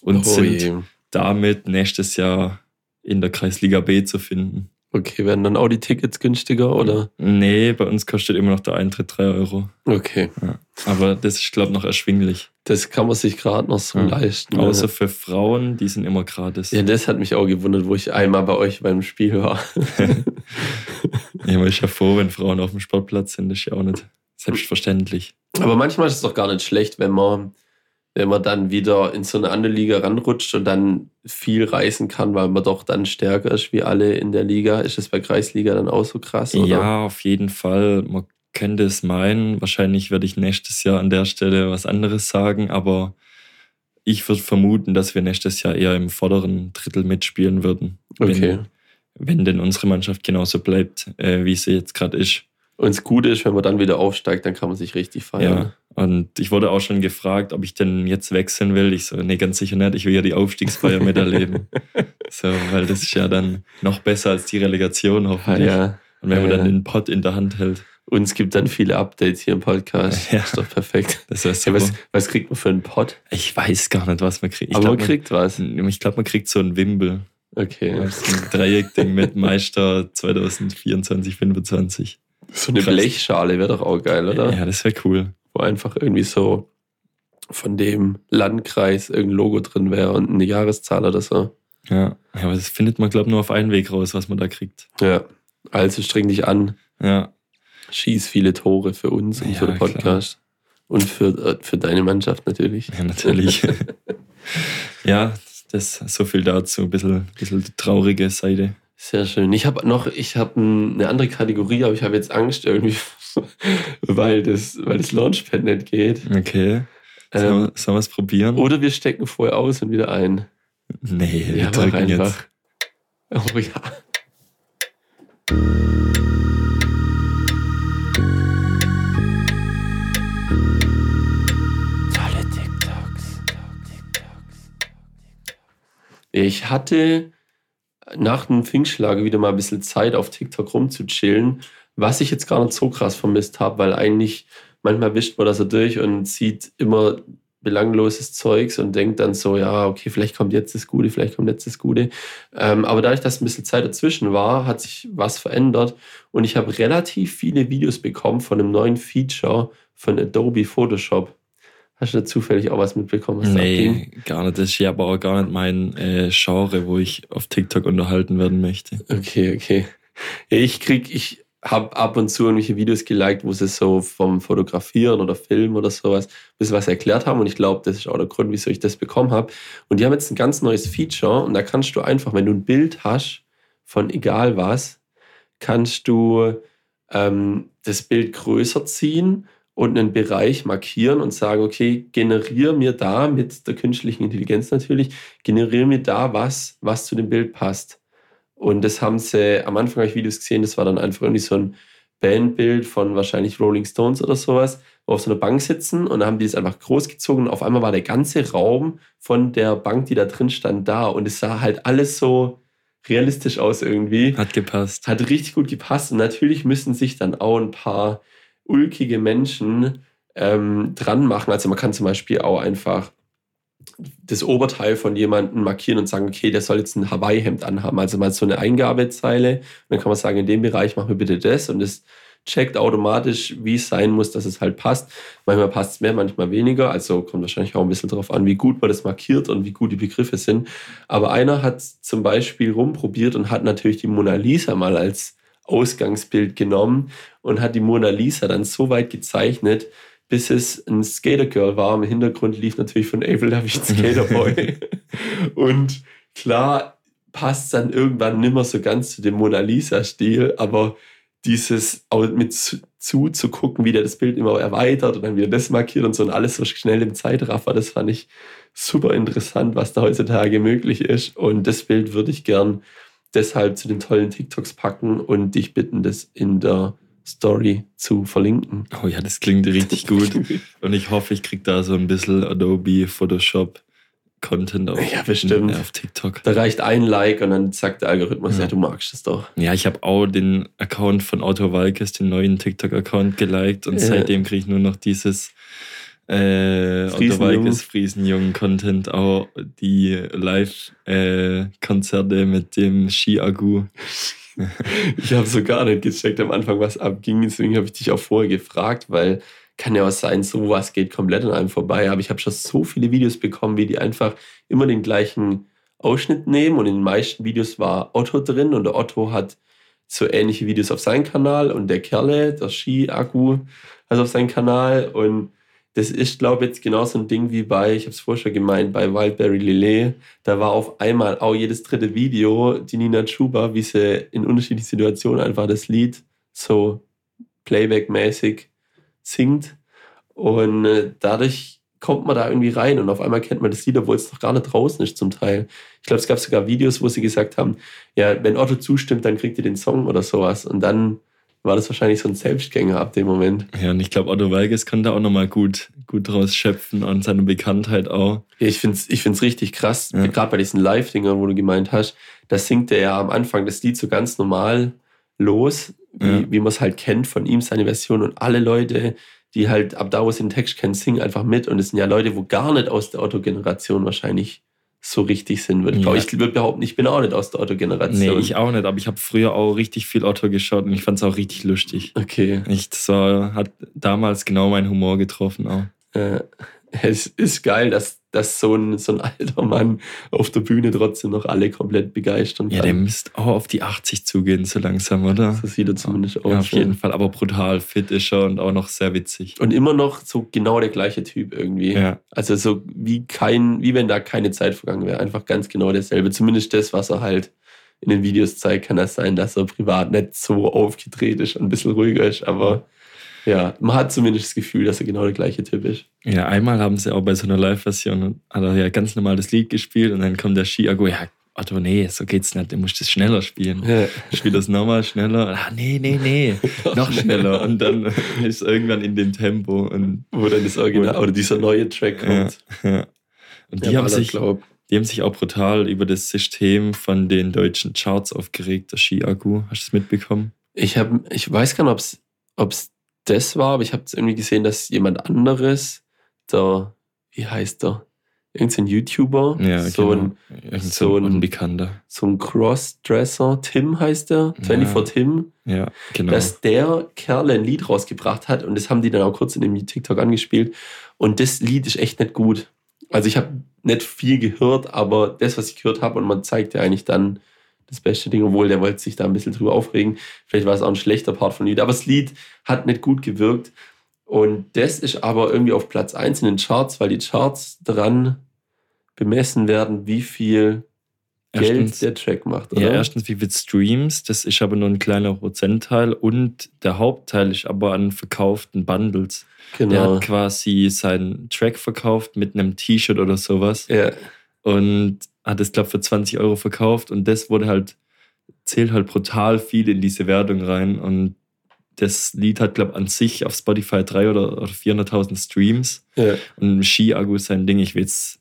Und Oh sind je. damit nächstes Jahr in der Kreisliga B zu finden. Okay, werden dann auch die Tickets günstiger oder? Nee, bei uns kostet immer noch der Eintritt 3 Euro. Okay. Ja. Aber das ist, glaube ich, noch erschwinglich. Das kann man sich gerade noch so Ja. leisten. Außer für Frauen, die sind immer gratis. ja, das hat mich auch gewundert, wo ich einmal bei euch beim Spiel war. *laughs* Ja, man ist ja froh, wenn Frauen auf dem Sportplatz sind. Das ist ja auch nicht selbstverständlich. Aber manchmal ist es doch gar nicht schlecht, wenn man, wenn man dann wieder in so eine andere Liga ranrutscht und dann viel reisen kann, weil man doch dann stärker ist wie alle in der Liga. Ist das bei Kreisliga dann auch so krass? Oder? Ja, auf jeden Fall. Man könnte es meinen. Wahrscheinlich werde ich nächstes Jahr an der Stelle was anderes sagen, aber ich würde vermuten, dass wir nächstes Jahr eher im vorderen Drittel mitspielen würden. Okay. Wenn, wenn denn unsere Mannschaft genauso bleibt, äh, wie sie jetzt gerade ist. Und das Gute ist, wenn man dann wieder aufsteigt, dann kann man sich richtig feiern. Ja. Und ich wurde auch schon gefragt, ob ich denn jetzt wechseln will. Ich so, nee, ganz sicher nicht. Ich will ja die Aufstiegsfeier miterleben. *laughs* So, weil das ist ja dann noch besser als die Relegation Ja, hoffentlich. ja. Und wenn man Ja, dann ja. den Pott in der Hand hält, Und es gibt dann viele Updates hier im Podcast. Ja. Ist doch perfekt. das wäre Ja, super. was, was kriegt man für einen Pod? Ich weiß gar nicht, was man kriegt. Ich Aber glaub, man kriegt was. Man, ich glaube, man kriegt so ein Wimbel. Okay. Das ist ein Dreieckding mit Meister 2024, 25. So eine. Blechschale wäre doch auch geil, oder? Ja, das wäre cool. Wo einfach irgendwie so von dem Landkreis irgendein Logo drin wäre und eine Jahreszahl oder so. Ja, Ja, aber das findet man, glaube ich, nur auf einen Weg raus, was man da kriegt. Ja. Also streng dich an, Ja, schieß viele Tore für uns und Ja, für den klar. Podcast. Und für, äh, für deine Mannschaft natürlich. ja natürlich. *laughs* ja, das so viel dazu. Ein bisschen, bisschen die traurige Seite. Sehr schön. Ich habe noch, ich habe eine andere Kategorie, aber ich habe jetzt Angst irgendwie, *laughs* weil das, weil das Launchpad nicht geht. Okay. Ähm, Sollen wir- sollen wir es probieren? oder wir stecken vorher aus und wieder ein. nee, wir Ja, drücken jetzt. Oh ja. Tolle TikToks. Ich hatte nach dem Pfingstschlag wieder mal ein bisschen Zeit auf TikTok rumzuchillen, was ich jetzt gar nicht so krass vermisst habe, weil eigentlich manchmal wischt man das so durch und sieht immer belangloses Zeugs und denkt dann so, ja, okay, vielleicht kommt jetzt das Gute, vielleicht kommt jetzt das Gute. Ähm, aber dadurch, dass ein bisschen Zeit dazwischen war, hat sich was verändert und ich habe relativ viele Videos bekommen von einem neuen Feature von Adobe Photoshop. Hast du da zufällig auch was mitbekommen? Was? Nee, gar nicht. Das ist ja aber auch gar nicht mein äh, Genre, wo ich auf TikTok unterhalten werden möchte. Okay, okay. Ich krieg, ich habe ab und zu irgendwelche Videos geliked, wo sie so vom Fotografieren oder Film oder sowas ein bisschen was erklärt haben und ich glaube, das ist auch der Grund, wieso ich das bekommen habe. Und die haben jetzt ein ganz neues Feature und da kannst du einfach, wenn du ein Bild hast von egal was, kannst du ähm, das Bild größer ziehen und einen Bereich markieren und sagen, okay, generiere mir da mit der künstlichen Intelligenz natürlich, generiere mir da was, was zu dem Bild passt. Und das haben sie, am Anfang habe ich Videos gesehen, das war dann einfach irgendwie so ein Bandbild von wahrscheinlich Rolling Stones oder sowas, wo auf so einer Bank sitzen und dann haben die das einfach groß gezogen und auf einmal war der ganze Raum von der Bank, die da drin stand, da und es sah halt alles so realistisch aus irgendwie. Hat gepasst. Hat richtig gut gepasst und natürlich müssen sich dann auch ein paar ulkige Menschen ähm, dran machen. Also man kann zum Beispiel auch einfach das Oberteil von jemandem markieren und sagen, okay, der soll jetzt ein Hawaii-Hemd anhaben. Also mal so eine Eingabezeile. Und dann kann man sagen, in dem Bereich machen wir bitte das. Und es checkt automatisch, wie es sein muss, dass es halt passt. Manchmal passt es mehr, manchmal weniger. Also kommt wahrscheinlich auch ein bisschen darauf an, wie gut man das markiert und wie gut die Begriffe sind. Aber einer hat zum Beispiel rumprobiert und hat natürlich die Mona Lisa mal als Ausgangsbild genommen und hat die Mona Lisa dann so weit gezeichnet, bis es ein Skater Girl war. Im Hintergrund lief natürlich von Avril Lavigne Skater Boy. *laughs* und klar passt dann irgendwann nimmer so ganz zu dem Mona Lisa-Stil, aber dieses auch mit zu, zu zu gucken, wie der das Bild immer erweitert und dann wieder das markiert und so und alles so schnell im Zeitraffer, das fand ich super interessant, was da heutzutage möglich ist. Und das Bild würde ich gern deshalb zu den tollen TikToks packen und dich bitten, das in der Story zu verlinken. Oh ja, das klingt richtig *laughs* gut. Und ich hoffe, ich kriege da so ein bisschen Adobe Photoshop Content auf, Ja, bestimmt. äh, auf TikTok. Da reicht ein Like und dann sagt der Algorithmus, Ja. ja, du magst es doch. Ja, ich habe auch den Account von Otto Walkes, den neuen TikTok-Account, geliked und Ja. seitdem kriege ich nur noch dieses äh, Otto Friesenjung. Weikes Friesenjung-Content, auch die Live-Konzerte mit dem Ski-Agu. *laughs* Ich habe so gar nicht gecheckt am Anfang, was abging. Deswegen habe ich dich auch vorher gefragt, weil kann ja auch sein, sowas geht komplett an einem vorbei. Aber ich habe schon so viele Videos bekommen, wie die einfach immer den gleichen Ausschnitt nehmen. Und in den meisten Videos war Otto drin und der Otto hat so ähnliche Videos auf seinem Kanal und der Kerle, der Ski-Akku, hat auf seinem Kanal. Und das ist, glaube ich, jetzt genauso ein Ding wie bei, ich habe es vorher schon gemeint, bei Wildberry Lillet. Da war auf einmal auch jedes dritte Video die Nina Chuba, wie sie in unterschiedlichen Situationen einfach das Lied so Playback-mäßig singt. Und äh, dadurch kommt man da irgendwie rein und auf einmal kennt man das Lied, obwohl es noch gar nicht draußen ist zum Teil. Ich glaube, es gab sogar Videos, wo sie gesagt haben, ja, wenn Otto zustimmt, dann kriegt ihr den Song oder sowas. Und dann war das wahrscheinlich so ein Selbstgänger ab dem Moment. Ja, und ich glaube, Otto Weikes kann da auch nochmal gut, gut draus schöpfen und seine Bekanntheit auch. Ja, ich finde es ich find's richtig krass, Ja. gerade bei diesen Live-Dingern, wo du gemeint hast, da singt er ja am Anfang das Lied so ganz normal los, wie, Ja. wie man es halt kennt von ihm, seine Version. Und alle Leute, die halt ab da, wo sie den Text kennen, singen einfach mit. Und es sind ja Leute, wo gar nicht aus der Otto-Generation wahrscheinlich so richtig sind. Würde ich, Ja. ich würde behaupten, ich bin auch nicht aus der Nee, Otto-Generation. ich auch nicht, aber ich habe früher auch richtig viel Otto geschaut und ich fand es auch richtig lustig. Okay. Ich, das war, hat damals genau meinen Humor getroffen auch. Äh, es ist geil, dass, dass so, ein, so ein alter Mann auf der Bühne trotzdem noch alle komplett begeistern Ja, kann. der müsste auch auf die 80 zugehen, so langsam, oder? so sieht er zumindest aus. Ja, auf ja. jeden Fall, aber brutal fit ist er und auch noch sehr witzig. Und immer noch so genau der gleiche Typ irgendwie. Ja, Also so wie kein, wie wenn da keine Zeit vergangen wäre. Einfach ganz genau derselbe. Zumindest das, was er halt in den Videos zeigt, kann das sein, dass er privat nicht so aufgedreht ist und ein bisschen ruhiger ist. Aber ja, man hat zumindest das Gefühl, dass er genau der gleiche Typ ist. ja, einmal haben sie auch bei so einer Live-Version, er ja ganz normal das Lied gespielt und dann kommt der Ski-Ago, ja, Otto, nee, so geht's nicht, du musst das schneller spielen. Ja. Spiel das nochmal schneller. Ah, nee, nee, nee, *laughs* noch schneller. Und dann *laughs* ist irgendwann in dem Tempo. Und, Wo dann das Original oder dieser neue Track ja, kommt. ja. und die, Der haben sich, glaub. die haben sich auch brutal über das System von den deutschen Charts aufgeregt, der Ski-Agu. Hast du es mitbekommen? Ich, hab, ich weiß gar nicht, ob es das war, aber ich habe irgendwie gesehen, dass jemand anderes, der, wie heißt der? Irgendein YouTuber, Ja, so, genau. ein, Irgend so so ein- Unbekannter. so ein Crossdresser, Tim heißt der, 24 Tim, Ja, genau. dass der Kerl ein Lied rausgebracht hat und das haben die dann auch kurz in dem TikTok angespielt und das Lied ist echt nicht gut. Also ich habe nicht viel gehört, aber das, was ich gehört habe und man zeigt ja eigentlich dann das beste Ding, obwohl der wollte sich da ein bisschen drüber aufregen. Vielleicht war es auch ein schlechter Part von Lied, aber das Lied hat nicht gut gewirkt und das ist aber irgendwie auf Platz 1 in den Charts, weil die Charts dran bemessen werden, wie viel Geld Erstens- der Track macht, oder? Ja, erstens, wie viel Streams, das ist aber nur ein kleiner Prozentteil und der Hauptteil ist aber an verkauften Bundles. Der genau. hat quasi seinen Track verkauft mit einem T-Shirt oder sowas Ja, und hat es, glaube für 20 Euro verkauft und das wurde halt, zählt halt brutal viel in diese Wertung rein und das Lied hat, glaube an sich auf Spotify 300.000 oder, oder 400.000 Streams ja. und Ski-Agu ist sein Ding, ich will es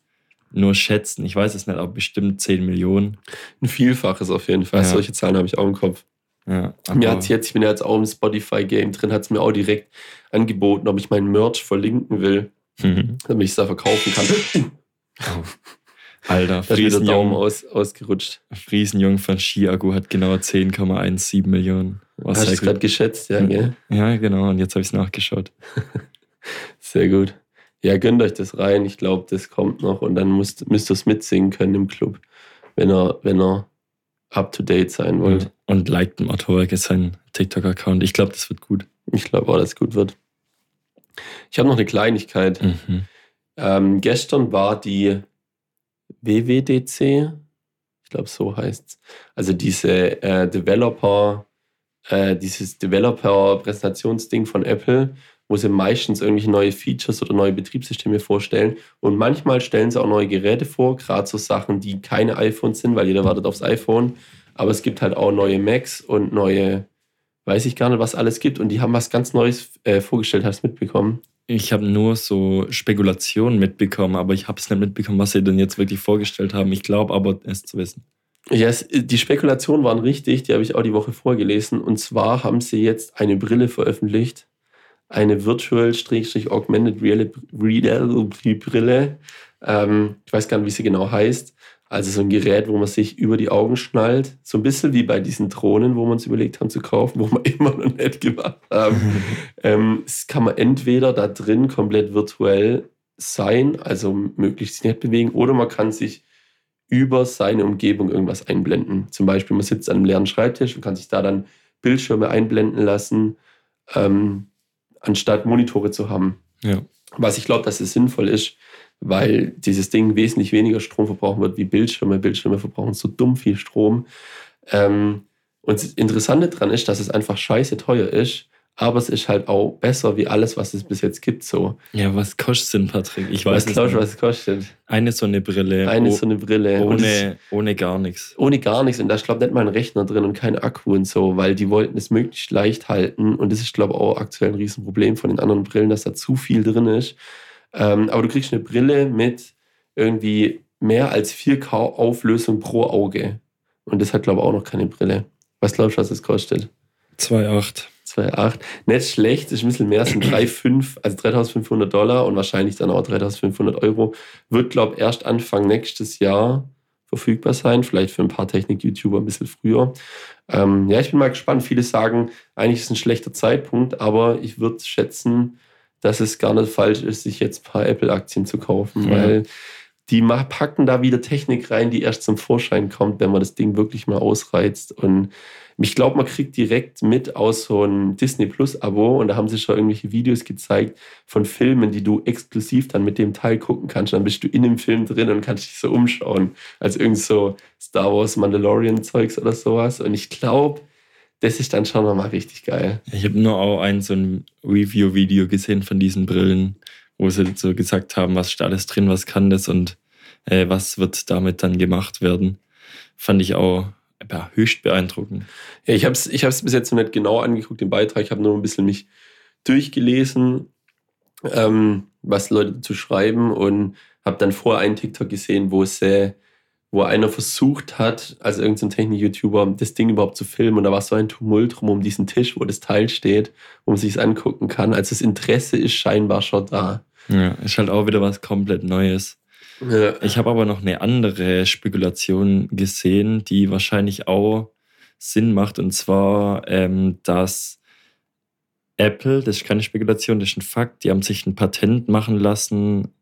nur schätzen, ich weiß es nicht, aber bestimmt 10 Millionen. Ein Vielfaches auf jeden Fall. Ja. Solche Zahlen habe ich auch im Kopf. Ja, mir hat's jetzt, ich bin ja jetzt auch im Spotify-Game drin, hat es mir auch direkt angeboten, ob ich meinen Merch verlinken will, Mhm. damit ich es da verkaufen kann. Alter, der Daumen Friesenjung, aus, ausgerutscht. Friesenjung von Skiagu hat genau 10,17 Millionen. Was Hast du es gerade geschätzt, ja, gell? Ja, genau. Und jetzt habe ich es nachgeschaut. *laughs* Sehr gut. Ja, gönnt euch das rein. Ich glaube, das kommt noch und dann müsst, müsst ihr es mitsingen können im Club, wenn ihr, wenn ihr up to date sein wollt. Und liked dem Autowerk ist sein TikTok-Account. Ich glaube, das wird gut. Ich glaube auch, dass es gut wird. Ich habe noch eine Kleinigkeit. Mhm. Ähm, gestern war die WWDC, ich glaube so heißt's. Also diese äh, Developer, äh, dieses Developer-Präsentationsding von Apple, wo sie meistens irgendwelche neue Features oder neue Betriebssysteme vorstellen. Und manchmal stellen sie auch neue Geräte vor, gerade so Sachen, die keine iPhones sind, weil jeder wartet aufs iPhone. Aber es gibt halt auch neue Macs und neue, weiß ich gar nicht, was alles gibt. Und die haben was ganz Neues äh, vorgestellt, hast du mitbekommen? Ich habe nur so Spekulationen mitbekommen, aber ich habe es nicht mitbekommen, was sie denn jetzt wirklich vorgestellt haben. Ich glaube aber, es zu wissen. Ja, es, die Spekulationen waren richtig, die habe ich auch die Woche vorgelesen. Und zwar haben sie jetzt eine Brille veröffentlicht. eine Virtual-Augmented Reality Brille. Ähm, ich weiß gar nicht, wie sie genau heißt. Also so ein Gerät, wo man sich über die Augen schnallt. So ein bisschen wie bei diesen Drohnen, wo wir uns überlegt haben zu kaufen, wo wir *laughs* immer noch nicht gemacht haben. *laughs* ähm, das kann man entweder da drin komplett virtuell sein, also möglichst nicht bewegen, oder man kann sich über seine Umgebung irgendwas einblenden. Zum Beispiel, man sitzt an einem leeren Schreibtisch und kann sich da dann Bildschirme einblenden lassen, ähm, anstatt Monitore zu haben. Ja. Was ich glaube, dass es sinnvoll ist, weil dieses Ding wesentlich weniger Strom verbrauchen wird wie Bildschirme. Bildschirme verbrauchen so dumm viel Strom. Ähm, und das Interessante daran ist, dass es einfach scheiße teuer ist, aber es ist halt auch besser wie alles, was es bis jetzt gibt. So. Ja, was kostet denn, Patrick? Ich Was weiß es glaubst nicht. was kostet? Eine so eine Brille. Eine so eine Brille. Ohne, ohne gar nichts. ohne gar nichts. Und da ist, glaube ich, nicht mal ein Rechner drin und kein Akku und so, weil die wollten es möglichst leicht halten. Und das ist, glaube ich, auch aktuell ein Riesenproblem von den anderen Brillen, dass da zu viel drin ist. Ähm, aber du kriegst eine Brille mit irgendwie mehr als 4K Auflösung pro Auge. Und das hat, glaube ich, auch noch keine Brille. Was glaubst du, was das kostet? 2,8. 2,8. Nicht schlecht, ist ein bisschen mehr, sind 3,5, also 3500 Dollar und wahrscheinlich dann auch 3500 Euro. Wird, glaube ich, erst Anfang nächstes Jahr verfügbar sein, vielleicht für ein paar Technik-YouTuber ein bisschen früher. Ähm, ja, ich bin mal gespannt. Viele sagen, eigentlich ist es ein schlechter Zeitpunkt, aber ich würde schätzen, dass es gar nicht falsch ist, sich jetzt ein paar Apple-Aktien zu kaufen, Ja. weil die packen da wieder Technik rein, die erst zum Vorschein kommt, wenn man das Ding wirklich mal ausreizt. Und ich glaube, man kriegt direkt mit aus so einem Disney Plus-Abo und da haben sie schon irgendwelche Videos gezeigt von Filmen, die du exklusiv dann mit dem Teil gucken kannst. Dann bist du in dem Film drin und kannst dich so umschauen, als irgend so Star Wars Mandalorian-Zeugs oder sowas. Und ich glaube, das ist dann schon nochmal richtig geil. Ich habe nur auch ein so ein Review-Video gesehen von diesen Brillen, wo sie so gesagt haben, was steht alles drin, was kann das und äh, was wird damit dann gemacht werden. Fand ich auch ja, höchst beeindruckend. Ja, ich habe es ich hab's bis jetzt noch nicht genau angeguckt, den Beitrag. Ich habe nur ein bisschen mich durchgelesen, ähm, was Leute dazu schreiben und habe dann vorher einen TikTok gesehen, wo es äh, wo einer versucht hat, also irgendein Technik-YouTuber, das Ding überhaupt zu filmen und da war so ein Tumult rum um diesen Tisch, wo das Teil steht, wo man sich angucken kann. Also das Interesse ist scheinbar schon da. Ja, ist halt auch wieder was komplett Neues. Ja. Ich habe aber noch eine andere Spekulation gesehen, die wahrscheinlich auch Sinn macht. Und zwar, ähm, dass Apple, das ist keine Spekulation, das ist ein Fakt, die haben sich ein Patent machen lassen,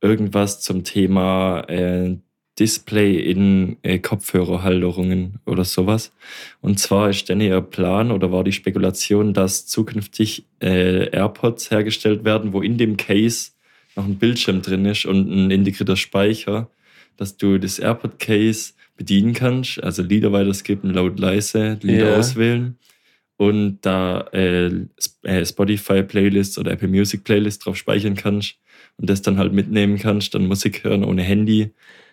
irgendwas zum Thema äh, Display in äh, Kopfhörerhalterungen oder sowas. Und zwar ist dann ihr Plan oder war die Spekulation, dass zukünftig äh, AirPods hergestellt werden, wo in dem Case noch ein Bildschirm drin ist und ein integrierter Speicher, dass du das AirPod-Case bedienen kannst, also Lieder weiterskippen, laut leise, Lieder Ja. auswählen und da äh, äh, Spotify-Playlists oder Apple Music-Playlists drauf speichern kannst und das dann halt mitnehmen kannst, dann Musik hören ohne Handy.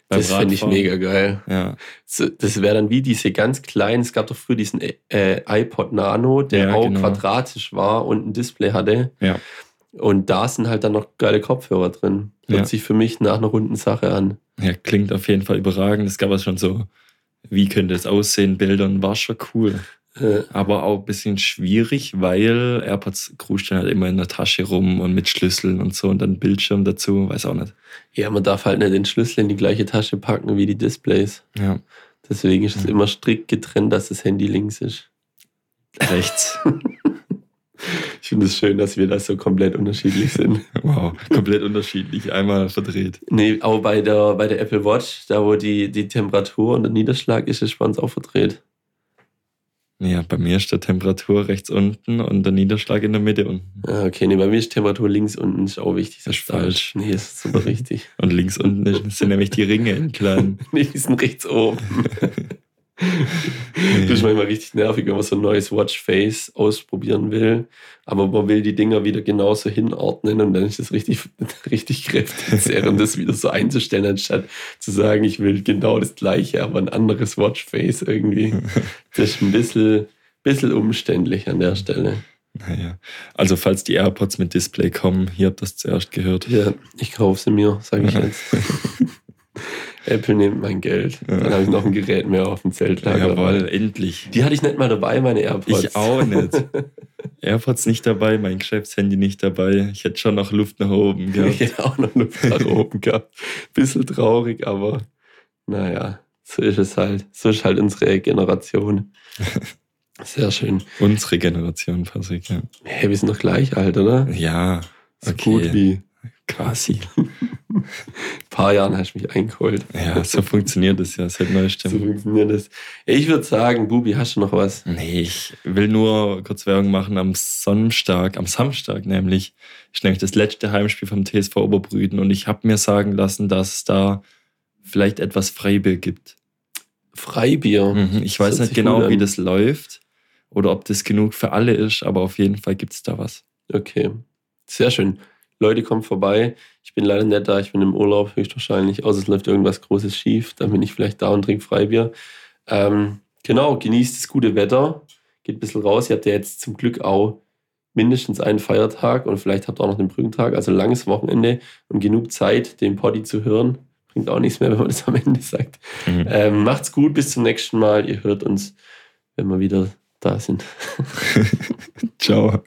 Beim Das finde ich mega geil. Ja, Das wäre dann wie diese ganz kleinen, es gab doch früher diesen äh, iPod Nano, der Ja, auch genau. quadratisch war und ein Display hatte. ja. Und da sind halt dann noch geile Kopfhörer drin. Hört Ja. sich für mich nach einer runden Sache an. Ja, klingt auf jeden Fall überragend. Es gab auch schon so, wie könnte es aussehen, Bildern, war schon cool. Äh, Aber auch ein bisschen schwierig, weil AirPods kruschen halt immer in der Tasche rum und mit Schlüsseln und so und dann Bildschirm dazu, weiß auch nicht. Ja, man darf halt nicht den Schlüssel in die gleiche Tasche packen wie die Displays. Ja, Deswegen ist es Mhm. immer strikt getrennt, dass das Handy links ist. rechts. *laughs* Ich finde es schön, dass wir da so komplett unterschiedlich sind. *laughs* wow, komplett unterschiedlich, einmal verdreht. Nee, auch bei der, bei der Apple Watch, da wo die, die Temperatur und der Niederschlag ist, ist bei uns auch verdreht. Ja, bei mir ist der Temperatur rechts unten und der Niederschlag in der Mitte unten. Ah, okay, nee, bei mir ist Temperatur links unten, ist auch wichtig. Das ist falsch. Nee, ist super *laughs* richtig. Und links unten sind nämlich die Ringe in klein. *laughs* nee, die sind rechts oben. *laughs* Das ist manchmal richtig nervig, wenn man so ein neues Watchface ausprobieren will. Aber man will die Dinger wieder genauso hinordnen und dann ist es richtig, *laughs* richtig kräftig, das wieder so einzustellen, anstatt zu sagen, ich will genau das gleiche, aber ein anderes Watchface irgendwie. Das ist ein bisschen, bisschen umständlich an der Stelle. Naja, also falls die AirPods mit Display kommen, hier habt ihr das zuerst gehört. Ja, ich kaufe sie mir, sage ich *laughs* jetzt. Apple nimmt mein Geld. Dann habe ich noch ein Gerät mehr auf dem Zeltlager. Jawohl, endlich. Die hatte ich nicht mal dabei, meine AirPods. Ich auch nicht. *laughs* AirPods nicht dabei, mein Geschäftshandy nicht dabei. Ich hätte schon noch Luft nach oben gehabt. Ich hätte auch noch Luft nach *laughs* oben gehabt. Bisschen traurig, aber naja, so ist es halt. So ist halt unsere Generation. *laughs* Sehr schön. Unsere Generation, Patrick, ja. Hey, wir sind doch gleich alt, oder? Ja, So okay. gut wie. Quasi. Ein paar Jahren hast du mich eingeholt. Ja, so funktioniert das ja seit So neuestem. funktioniert das. Ich würde sagen, Bubi, hast du noch was? Nee, ich will nur kurz Werbung machen. Am Samstag, am Samstag nämlich, ist nämlich das letzte Heimspiel vom TSV Oberbrüden und ich habe mir sagen lassen, dass es da vielleicht etwas Freibier gibt. Freibier. Mhm, Ich Das weiß nicht genau, wie das läuft oder ob das genug für alle ist, aber auf jeden Fall gibt es da was. Okay, sehr schön. Leute, kommt vorbei. Ich bin leider nicht da, ich bin im Urlaub höchstwahrscheinlich, außer es läuft irgendwas Großes schief. Dann bin ich vielleicht da und trinke Freibier. Ähm, genau, genießt das gute Wetter. Geht ein bisschen raus. Ihr habt ja jetzt zum Glück auch mindestens einen Feiertag und vielleicht habt ihr auch noch den Brückentag, also langes Wochenende und genug Zeit, den Poddy zu hören. Bringt auch nichts mehr, *laughs* wenn man das am Ende sagt. Mhm. Ähm, macht's gut, bis zum nächsten Mal. Ihr hört uns, wenn wir wieder da sind. *laughs* Ciao.